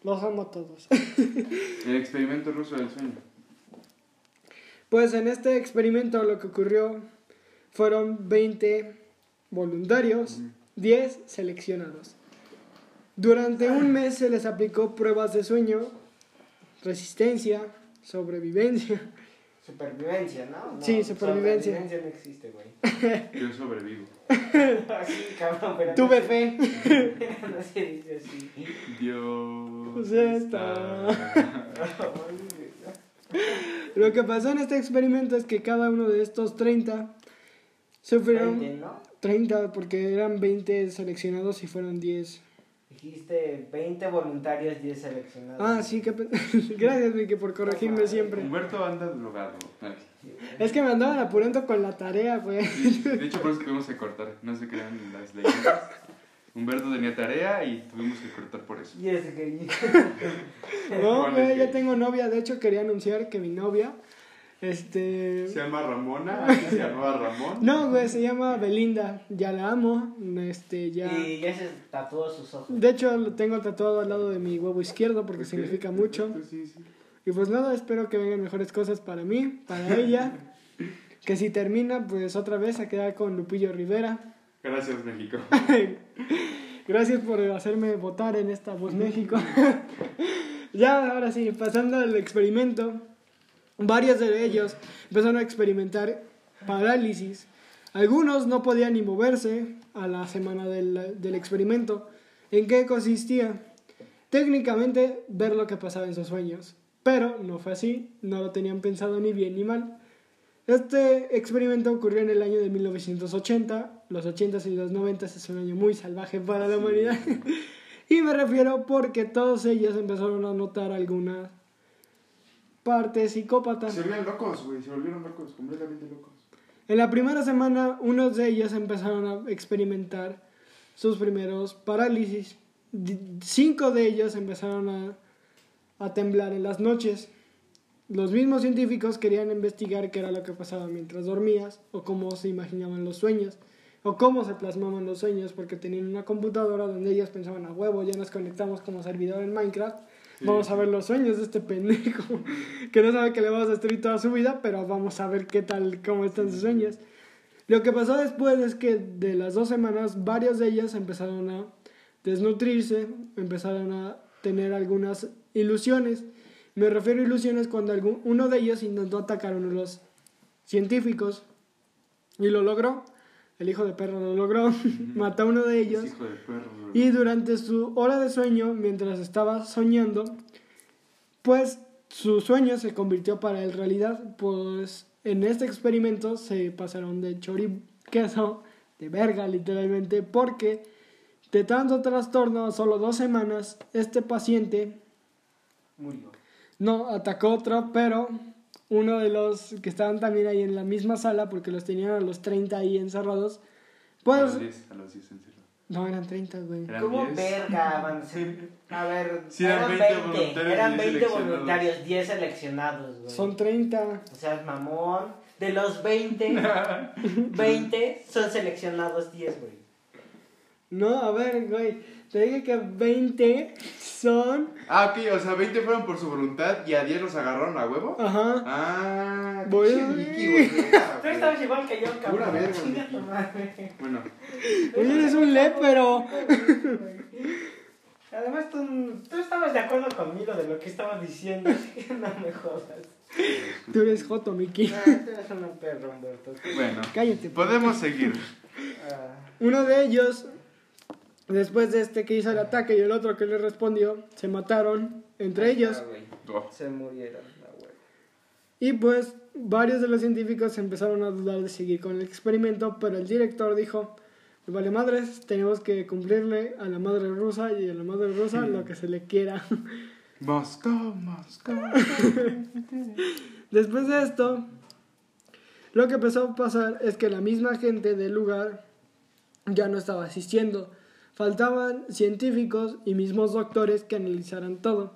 los amo a todos. El experimento ruso del sueño. Pues en este experimento lo que ocurrió fueron 20 voluntarios, 10 seleccionados. Durante un mes se les aplicó pruebas de sueño, resistencia, sobrevivencia. Supervivencia, ¿no? No, Sí, supervivencia. Supervivencia no existe, güey. Yo sobrevivo. Así, cabrón, pero... Tuve no fe. se- No se dice así. Dios. Pues está. Lo que pasó en este experimento es que cada uno de estos 30 sufrieron 20, ¿no? 30 porque eran 20 seleccionados y fueron 10. Dijiste 20 voluntarios, 10 seleccionados. Ah, sí, que gracias Vicky por corregirme siempre. Humberto anda drogado. Es que me andaban apurando con la tarea, güey. De hecho, por eso tuvimos que cortar. No se crean las leyendas. Humberto tenía tarea y tuvimos que cortar por eso. Y es que... No, güey, es ya tengo novia. De hecho, quería anunciar que mi novia, este... Se llama Ramona. Antes se llamaba Ramón. No, güey, se llama Belinda. Ya la amo. Este, ya... Y ya se tatuó sus ojos. De hecho, lo tengo tatuado al lado de mi huevo izquierdo porque significa mucho. Sí, sí. Y pues nada, espero que vengan mejores cosas para mí, para ella. Que si termina, pues otra vez a quedar con Lupillo Rivera. Gracias, México. Gracias por hacerme votar en esta Voz México. ya, ahora sí, pasando al experimento. Varios de ellos empezaron a experimentar parálisis. Algunos no podían ni moverse a la semana del, del experimento. ¿En qué consistía? Técnicamente, ver lo que pasaba en sus sueños. Pero no fue así, no lo tenían pensado ni bien ni mal. Este experimento ocurrió en el año de 1980. Los 80s y los 90s es un año muy salvaje para la humanidad. y me refiero porque todos ellos empezaron a notar algunas partes psicópatas. Se volvieron locos, güey. Se volvieron locos, completamente locos. En la primera semana, unos de ellos empezaron a experimentar sus primeros parálisis. Cinco de ellos empezaron a, a temblar en las noches. Los mismos científicos querían investigar qué era lo que pasaba mientras dormías, o cómo se imaginaban los sueños, o cómo se plasmaban los sueños, porque tenían una computadora donde ellos pensaban a huevo, ya nos conectamos como servidor en Minecraft, vamos a ver los sueños de este pendejo, que no sabe que le vamos a destruir toda su vida, pero vamos a ver qué tal, cómo están sus sueños. Lo que pasó después es que de las dos semanas, varios de ellos empezaron a desnutrirse, empezaron a tener algunas ilusiones. Me refiero a ilusiones cuando algún, uno de ellos intentó atacar a uno de los científicos y lo logró. El hijo de perro lo logró, mató a uno de ellos. Es hijo de perro, güey. Y durante su hora de sueño, mientras estaba soñando, pues su sueño se convirtió para él realidad, pues en este experimento se pasaron de choriqueso, de verga literalmente, porque de tanto trastorno, solo dos semanas, este paciente Murió. no atacó otro, pero uno de los que estaban también ahí en la misma sala, porque los tenían a los 30 ahí encerrados, A pues... los 10, a los 10 en serio. No, eran 30, güey. Eran ¿Cómo 10. verga van a ser? A ver, Sí, eran 20 voluntarios, eran 10 20 seleccionados. voluntarios, 10 seleccionados, güey. Son 30. O sea, es mamón. De los 20, 20 son seleccionados 10, güey. No, a ver, güey. Te dije que 20 son. Ah, ok, o sea, 20 fueron por su voluntad y a 10 los agarraron a huevo. Ajá. Ah, Voy a. Tú estabas igual que yo, cabrón. Pura verga. Bueno, Oye, eres un lépero. Además, tú, tú estabas de acuerdo conmigo de lo que estabas diciendo, así que no me jodas. Tú eres Joto, Miki. Ah, tú eres un perro, Humberto. bueno. Cállate. Podemos seguir. Ah, Uno de ellos, después de este que hizo el ataque y el otro que le respondió, se mataron entre ellos. ah, güey. Oh, Se murieron. Y pues varios de los científicos empezaron a dudar de seguir con el experimento, pero el director dijo, "Pues vale madres, tenemos que cumplirle a la madre rusa y a la madre rusa lo que se le quiera. Moscú, Moscú. Después de esto, lo que empezó a pasar es que la misma gente del lugar ya no estaba asistiendo. Faltaban científicos y mismos doctores que analizaran todo.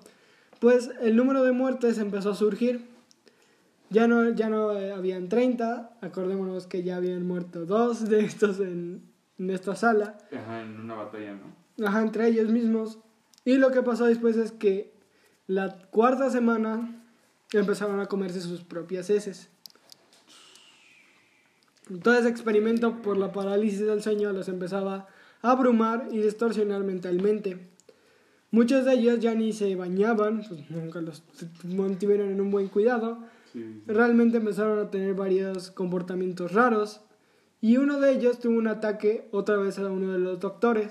Pues el número de muertes empezó a surgir. Ya no, ya no eh, habían 30, acordémonos que ya habían muerto dos de estos en, en esta sala. Ajá, en una batalla, ¿no? Ajá, entre ellos mismos. Y lo que pasó después es que la cuarta semana empezaron a comerse sus propias heces. Todo ese experimento por la parálisis del sueño los empezaba a abrumar y distorsionar mentalmente. Muchos de ellos ya ni se bañaban, pues nunca los mantuvieron en un buen cuidado. Sí. Realmente empezaron a tener varios comportamientos raros y uno de ellos tuvo un ataque otra vez a uno de los doctores.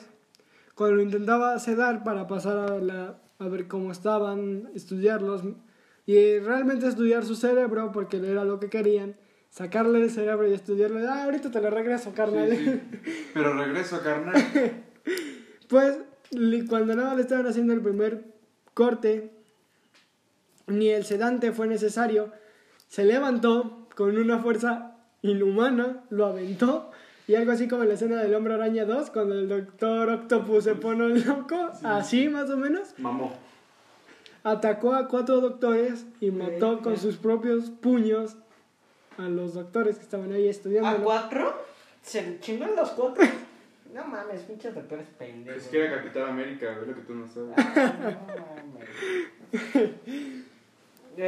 Cuando lo intentaba sedar para pasar a, la- a ver cómo estaban, estudiarlos y realmente estudiar su cerebro porque era lo que querían, sacarle el cerebro y estudiarle, ah, ahorita te lo regreso, carnal. Sí, sí. Pero regreso a carnal. Pues cuando nada le estaban haciendo el primer corte, ni el sedante fue necesario. Se levantó con una fuerza inhumana, lo aventó. Y algo así como en la escena del Hombre Araña 2, cuando el Doctor Octopus se pone loco, así más o menos, Mamó. atacó a cuatro doctores y mató con sus propios puños a los doctores que estaban ahí estudiando. ¿A cuatro? ¿Se chingan los cuatro? No mames, pinches doctores pendejos. Es que era Capitán América, güey, lo que tú no sabes. Ah,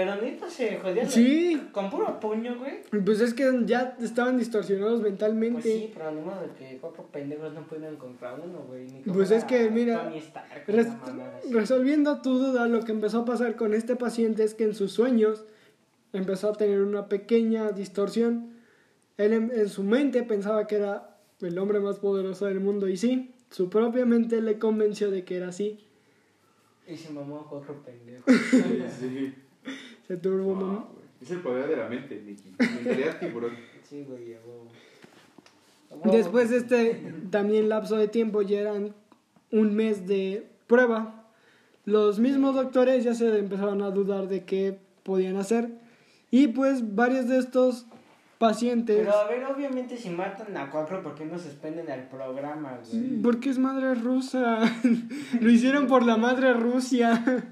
no neta se jodían. Sí. Con puro puño, güey. Pues es que ya estaban distorsionados Pues mentalmente. sí, pero ni modo de que cuatro pendejos no pudieran contra uno, güey. ni Pues es que, mira, Stark, Res- resolviendo tu duda, lo que empezó a pasar con este paciente es que en sus sueños empezó a tener una pequeña distorsión. Él en, en su mente pensaba que era el hombre más poderoso del mundo y sí, su propia mente le convenció de que era así. Y se mamó a cuatro pendejos. Sí, sí. Se turbó Wow, mamá. güey. Es el poder de la mente, Nicky. Mentalidad tiburón. Sí, güey. Después de este también lapso de tiempo, ya eran un mes de prueba, los mismos doctores ya se empezaron a dudar de qué podían hacer. Y pues varios de estos pacientes. Pero a ver, obviamente si matan a cuatro, ¿por qué no suspenden el programa, güey? Porque es madre rusa. Lo hicieron por la madre Rusia.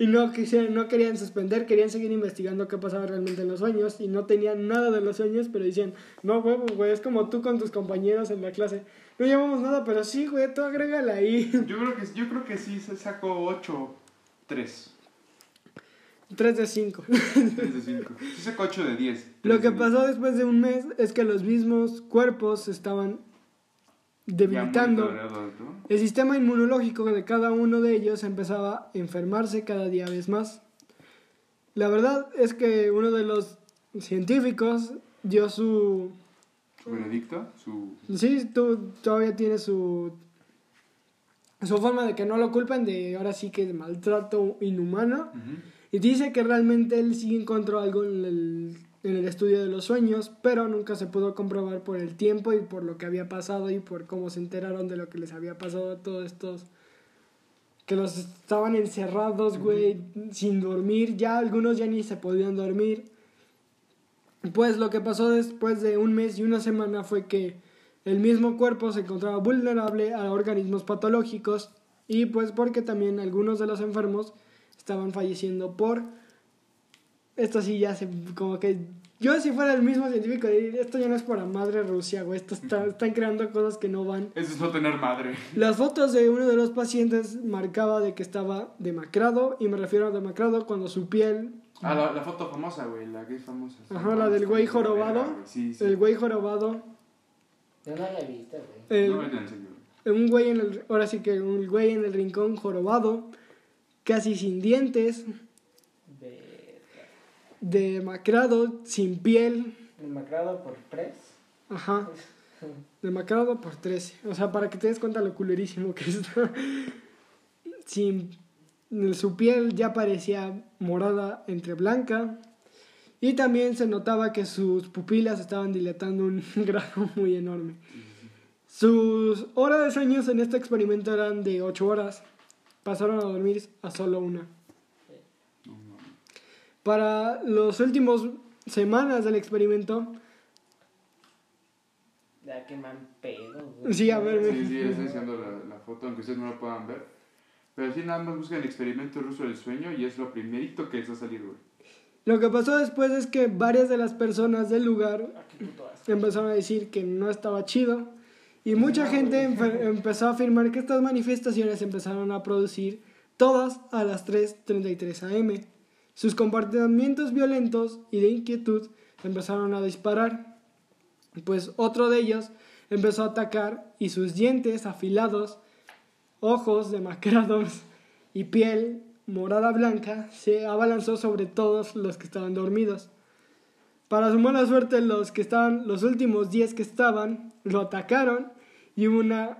Y no, quisieron, no querían suspender, querían seguir investigando qué pasaba realmente en los sueños. Y no tenían nada de los sueños, pero decían, no, huevo, güey, es como tú con tus compañeros en la clase. No llevamos nada, pero sí, güey, tú agrégala ahí. Yo creo que, yo creo que sí se sacó 8, 3. 3 de 5. 3 de 5. Sí sacó 8 de 10. Lo que pasó después de un mes es que los mismos cuerpos estaban debilitando. El sistema inmunológico de cada uno de ellos empezaba a enfermarse cada día vez más. La verdad es que uno de los científicos dio su... ¿Su veredicto? Su... Sí, tú, todavía tiene su... Su forma de que no lo culpen de ahora sí que de maltrato inhumano. Ujú. Y dice que realmente él sí encontró algo en el, en el estudio de los sueños, pero nunca se pudo comprobar por el tiempo y por lo que había pasado y por cómo se enteraron de lo que les había pasado a todos estos que los estaban encerrados, güey, sin dormir, ya algunos ya ni se podían dormir. Pues lo que pasó después de un mes y una semana fue que el mismo cuerpo se encontraba vulnerable a organismos patológicos y pues porque también algunos de los enfermos estaban falleciendo por esto sí ya se como que yo si fuera el mismo científico diría, esto ya no es para madre Rusia, güey, esto está- están creando cosas que no van. Eso es no tener madre. Las fotos de uno de los pacientes marcaba de que estaba demacrado y me refiero a demacrado cuando su piel Ah, la, la foto famosa, güey, la que es famosa. Ajá, la del güey jorobado. Güey, Sí, sí. el güey jorobado Yo no la he visto, güey. el- No me un güey en el ahora sí que un güey en el rincón jorobado casi sin dientes demacrado sin piel. Demacrado por tres. ajá. Demacrado por 13 o sea para que te des cuenta lo culerísimo que está. Sin su piel ya parecía morada entre blanca. Y también se notaba que sus pupilas estaban dilatando un grado muy enorme. Sus horas de sueños en este experimento eran de 8 horas pasaron a dormir a solo una. Para los últimos semanas del experimento, Ya que man pedo, güey. Sí, a ver, Sí, sí, estoy enseñando la, la foto, aunque ustedes no la puedan ver. Pero sí, nada más buscan el experimento ruso del sueño y es lo primerito que les va a salir, güey. lo que pasó después es que varias de las personas del lugar Ah, qué puto asco. empezaron a decir que no estaba chido y mucha gente empe- empezó a afirmar que estas manifestaciones empezaron a producir todas a las 3.33 am. Sus comportamientos violentos y de inquietud empezaron a disparar, pues otro de ellos empezó a atacar y sus dientes afilados, ojos demacrados y piel morada blanca se abalanzó sobre todos los que estaban dormidos. Para su mala suerte, los que estaban, los últimos 10 que estaban, lo atacaron y hubo una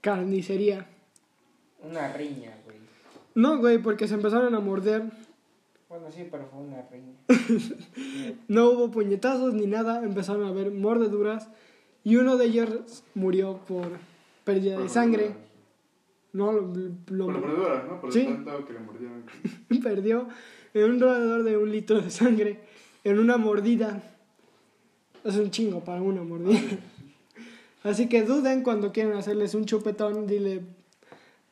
carnicería. Una riña, güey. No, güey, porque se empezaron a morder. Bueno, sí, pero fue una riña. No hubo puñetazos ni nada, empezaron a haber mordeduras y uno de ellos murió por pérdida de sangre. No, lo, lo- Por la mordedura, ¿no? Por Sí. el tanto que le mordieron. perdió en un alrededor de un litro de sangre en una mordida. Es un chingo para una mordida. Así que duden cuando quieran hacerles un chupetón, dile,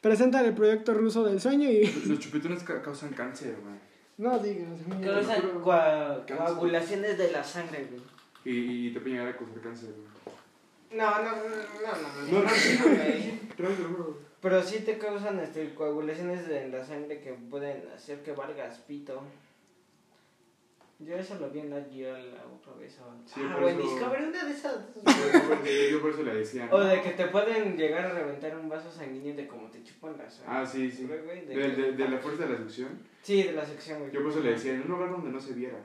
presentan el proyecto ruso del sueño y... Los chupetones ca- causan cáncer, güey. No digas. Causan coa- coagulaciones de la sangre, güey. Y, y te puede llegar a causar cáncer, güey. No, no, no, no, No, no, no. Pero sí te causan este, coagulaciones de la sangre que pueden hacer que valgas pito. Yo eso lo vi en la guía la otra vez. o- Sí, ah, por güey, eso- Discovery, una de esas. Yo por eso- Yo por eso le decía. O de que te pueden llegar a reventar un vaso sanguíneo de como te chupan la sangre. Ah, sí, sí. Güey, de De, de, de la fuerza de la succión. Sí, de la sección, güey. Yo por eso le decía, en un lugar donde no se viera.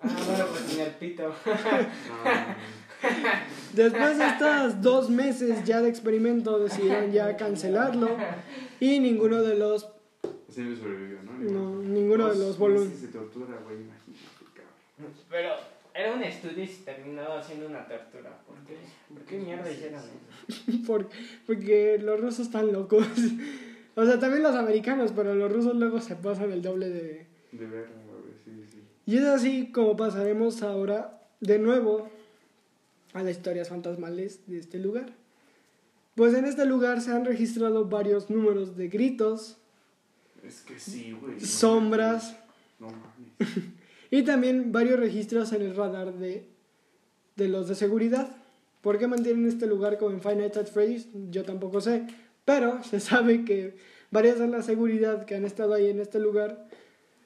Ah, bueno, pues tenía el pito. No, Después de estos dos meses ya de experimento decidieron ya cancelarlo y ninguno de los... Ese me sobrevivió, ¿no? No, ninguno de los volúmenes. de tortura, güey, imagínate, cabrón. Pero era un estudio y se terminó haciendo una tortura. ¿Por qué? ¿Por qué mierda hicieron eso? por- porque los rusos están locos. O sea, también los americanos, pero los rusos luego se pasan el doble de... De verga, güey, sí, sí. Y es así como pasaremos ahora de nuevo a las historias fantasmales de este lugar. Pues en este lugar se han registrado varios números de gritos, Es que sí, güey. no sombras No mames. y también varios registros en el radar de, de los de seguridad. ¿Por qué mantienen este lugar como en Five Nights at Freddy's? Yo tampoco sé, pero se sabe que varias de la seguridad que han estado ahí en este lugar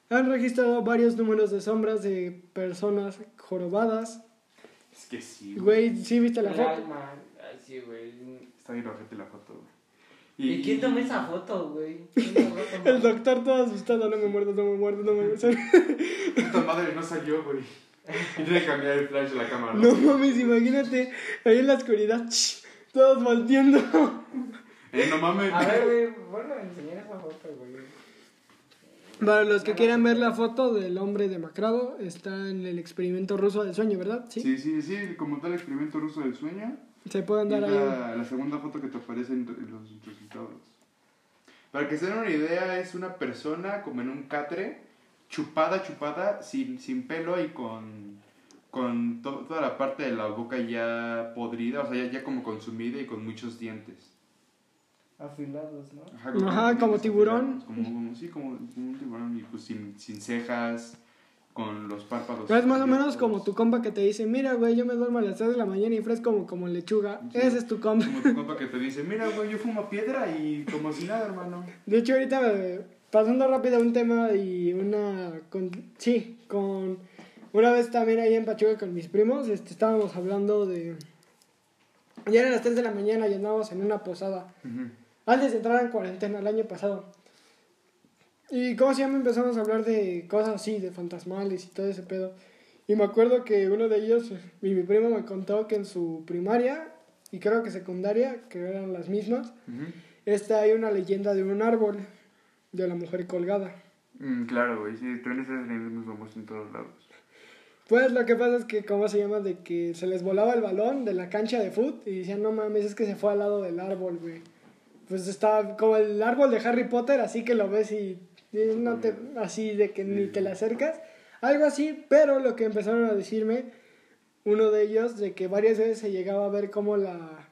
han registrado varios números de sombras de personas jorobadas. Es que sí, güey. Güey, ¿sí viste la foto? Ay, sí, güey. Está bien la foto, güey. ¿Y quién tomó esa foto, güey? El doctor todo asustado, no me muerdo, no me muerdo, no me muerdo. Puta madre, no salió, güey. Y tiene que cambiar el flash de la cámara, ¿no? No mames, imagínate, ahí en la oscuridad, ch, todos volteando. Eh, no mames. A ver, güey, bueno, enseñar esa foto, güey. Para los que quieran ver la foto del hombre demacrado, está en el experimento ruso del sueño, ¿verdad? Sí. Sí, sí, sí, como tal experimento ruso del sueño. Se pueden dar ahí. la, la segunda foto que te aparece en, en los resultados. Para que se den una idea, es una persona como en un catre, chupada, chupada, sin, sin pelo y con, con to- toda la parte de la boca ya podrida, o sea, ya, ya como consumida y con muchos dientes. Afilados, ¿no? Ajá, Ajá, dientes como tiburón. afilados, Como, como- sí, como, como un tiburón y pues sin, sin cejas, con los párpados. Es más o menos como tu compa que te dice, mira, güey, yo me duermo a las 3 de la mañana y fresco como, como lechuga. Sí. Ese es tu compa. Como tu compa que te dice, mira, güey, yo fumo piedra y como si nada, hermano. De hecho, ahorita eh, pasando rápido a un tema y una... Con, sí, con... Una vez también ahí en Pachuca con mis primos, este, estábamos hablando de... Ya eran las 3 de la mañana y andábamos en una posada. Antes de entrar en cuarentena, el año pasado. Y como se llama, empezamos a hablar de cosas así, de fantasmales y todo ese pedo. Y me acuerdo que uno de ellos, mi, mi primo me contó que en su primaria y creo que secundaria, que eran las mismas, esta hay una leyenda de un árbol, de la mujer colgada. Mm, claro, güey, sí, también esas leyendas nos vamos en todos lados. Pues lo que pasa es que, ¿cómo se llama? De que se les volaba el balón de la cancha de fútbol y decían, no mames, es que se fue al lado del árbol, güey. Pues estaba como el árbol de Harry Potter, así que lo ves y, y no te, así de que ni te le acercas. Algo así, pero lo que empezaron a decirme, uno de ellos, de que varias veces se llegaba a ver como la...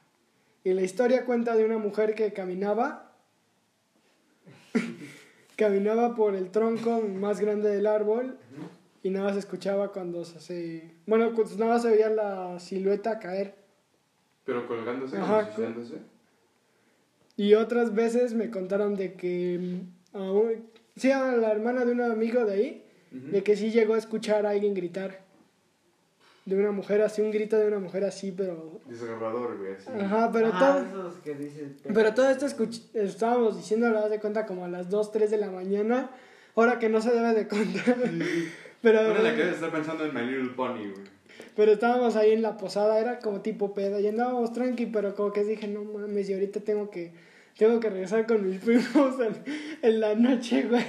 Y la historia cuenta de una mujer que caminaba, caminaba por el tronco más grande del árbol y nada se escuchaba cuando se... Bueno, nada más se veía la silueta caer. Pero colgándose, Ajá. Y otras veces me contaron de que... sí, a la hermana de un amigo de ahí, Ujú. de que sí llegó a escuchar a alguien gritar. De una mujer así, un grito de una mujer así, pero... Desgarrador, güey, así. Ajá, pero Ah, todo... esos que dices, Pero todo esto escuch- estábamos diciendo, la de cuenta, como a las 2, 3 de la mañana, hora que no se debe de contar. Pero, Una la que estar pensando en My Little Pony, güey. pero estábamos ahí en la posada, era como tipo peda, y andábamos tranqui, pero como que dije, no mames, y ahorita tengo que, tengo que regresar con mis primos en, en la noche, güey.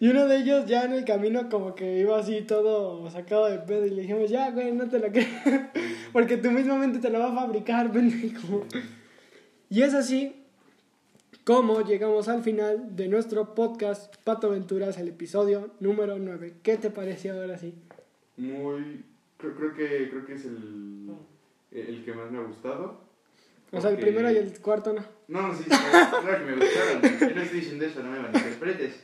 Y uno de ellos ya en el camino como que iba así todo sacado de pedo y le dijimos, ya, güey, no te la creas, porque tú mismamente te la va a fabricar, pendejo. Y es así como llegamos al final de nuestro podcast Pato Aventuras, el episodio número 9. ¿Qué te pareció ahora sí? Muy. Creo, creo, que, creo que es el, el que más me ha gustado. O sea, el Porque- primero y el cuarto no. No, no, sí, claro que me gustaron. Yo no estoy diciendo eso, no me malinterpretes.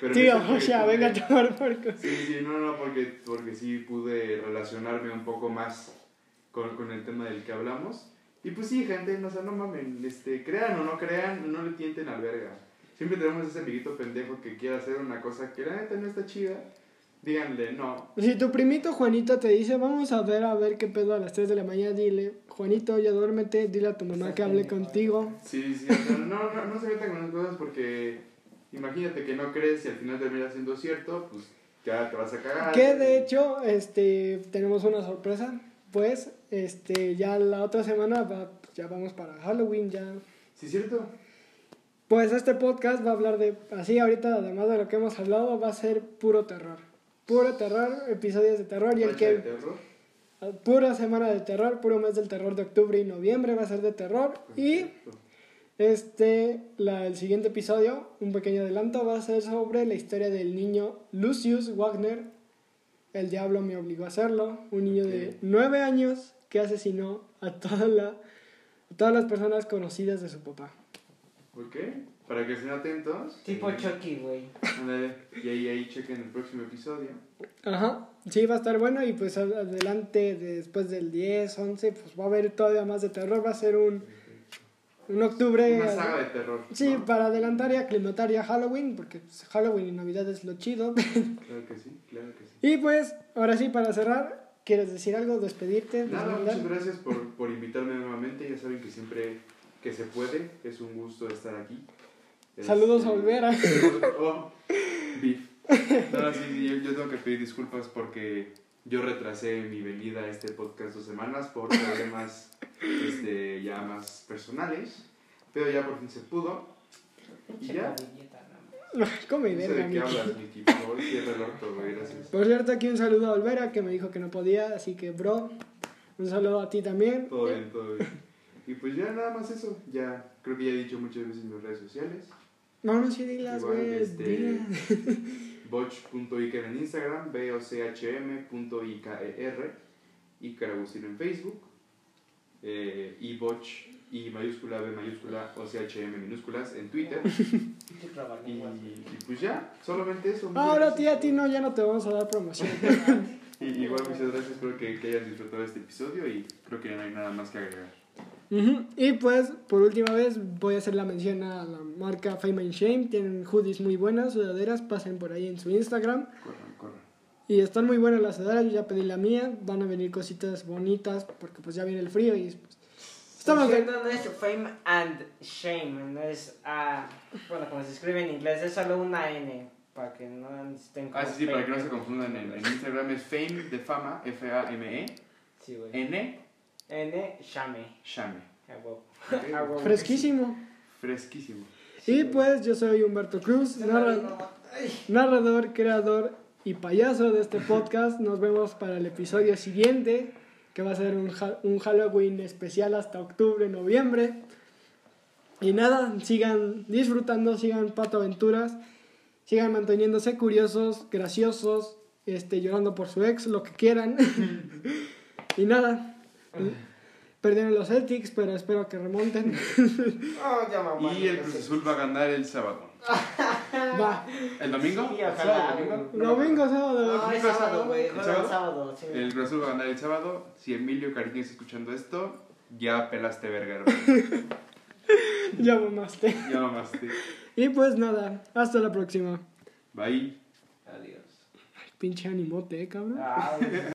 Pero Tío, no sea, qué- venga a tomar por cu- Sí, sí, no, no, porque, porque sí pude relacionarme un poco más con, con el tema del que hablamos. Y pues sí, gente, no, o sea, no mamen, este, crean o no crean, no le tienten al verga. Siempre tenemos ese amiguito pendejo que quiere hacer una cosa que la neta no está chida. Díganle, no. Si tu primito Juanito te dice, vamos a ver a ver qué pedo a las 3 de la mañana, dile, Juanito, ya duérmete, dile a tu mamá que hable contigo. Sí, sí, o sea, no, no, no se metan con las cosas porque imagínate que no crees y al final termina siendo cierto, pues ya te vas a cagar. Que de hecho, este, tenemos una sorpresa, pues, este, ya la otra semana va- ya vamos para Halloween, ya Sí, cierto. Pues este podcast va a hablar de, así ahorita además de lo que hemos hablado, va a ser puro terror. Puro terror, episodios de terror y el que... terror. Pura semana de terror, puro mes del terror de octubre y noviembre va a ser de terror. Y. Este, la, el siguiente episodio, un pequeño adelanto, va a ser sobre la historia del niño Lucius Wagner. El diablo me obligó a hacerlo. Un niño de Ok. nueve años que asesinó a, toda la, a todas las personas conocidas de su papá. ¿Por qué? Para que estén atentos. Tipo Eh, Chucky, güey. Y ahí, ahí chequen el próximo episodio. Ajá, sí, va a estar bueno y pues ad- adelante, después del 10, 11, pues va a haber todavía más de terror. Va a ser un, un octubre. Una saga de terror. Sí, ¿no? para adelantar y aclimatar ya Halloween, porque pues, Halloween y Navidad es lo chido. Claro que sí, claro que sí. y pues, ahora sí, para cerrar, ¿quieres decir algo? ¿Despedirte? Nada, muchas gracias por, por invitarme nuevamente. Ya saben que siempre que se puede, es un gusto estar aquí. Saludos Este, a Olvera. Oh, beef. No, sí, sí, yo, yo tengo que pedir disculpas porque yo retrasé mi venida a este podcast dos semanas por problemas este, ya más personales. Pero ya por fin se pudo. Y ya. Come No sé de qué hablas. Gracias. Por cierto, aquí un saludo a Olvera que me dijo que no podía, así que, bro, un saludo a ti también. Todo bien, todo bien. Y pues ya nada más eso. Ya creo que ya he dicho muchas veces en mis redes sociales. No, no, sí, dilas, Igual, güey. este, dilas. Botch.iker en Instagram, B-O-C-H-M.I-K-E-R, Iker Agustino en Facebook, eh, y Botch, I mayúscula, B mayúscula, O-C-H-M minúsculas en Twitter. Y, y pues ya, solamente eso. Ahora, tía, a ti no, ya no te vamos a dar promoción. Y igual muchas gracias, espero que, que hayas disfrutado este episodio y creo que ya no hay nada más que agregar. Ujú. Y pues, por última vez, voy a hacer la mención a la marca Fame and Shame. Tienen hoodies muy buenas, sudaderas, pasen por ahí en su Instagram. Corran, corran. Y están muy buenas las sudaderas, yo ya pedí la mía. Van a venir cositas bonitas porque pues ya viene el frío y pues, estamos cierto, no es fame and shame, no es ah, bueno, como se escribe en inglés, es solo una N, para que no estén Ah, sí, sí, para que no se confundan, en, en Instagram es Fame de Fama, F-A-M-E, Sí, güey. N, N, shame. Shame. A huevo. Ok. A huevo. Fresquísimo. Fresquísimo. Y pues yo soy Humberto Cruz, narra- narrador, creador y payaso de este podcast. Nos vemos para el episodio siguiente, que va a ser un, ha- un Halloween especial hasta octubre, noviembre. Y nada, sigan disfrutando, sigan Pato Aventuras, sigan manteniéndose curiosos, graciosos, este, llorando por su ex, lo que quieran. y nada, perdieron los Celtics, pero espero que remonten. Oh, ya mamá. Y el Cruz Azul va a ganar el sábado. Va, ¿El domingo? Sí, ¿El ojalá, sábado, domingo? güey. domingo, sábado. No, es sábado, güey. ¿El sábado? el sábado, sí. El Cruz Azul va a ganar el sábado. Si Emilio Cariño está escuchando esto, ya pelaste verga. Ya mamaste. Ya mamaste. Y pues nada, hasta la próxima. Bye. Adiós. Pinche animote, eh, cabrón. Ah.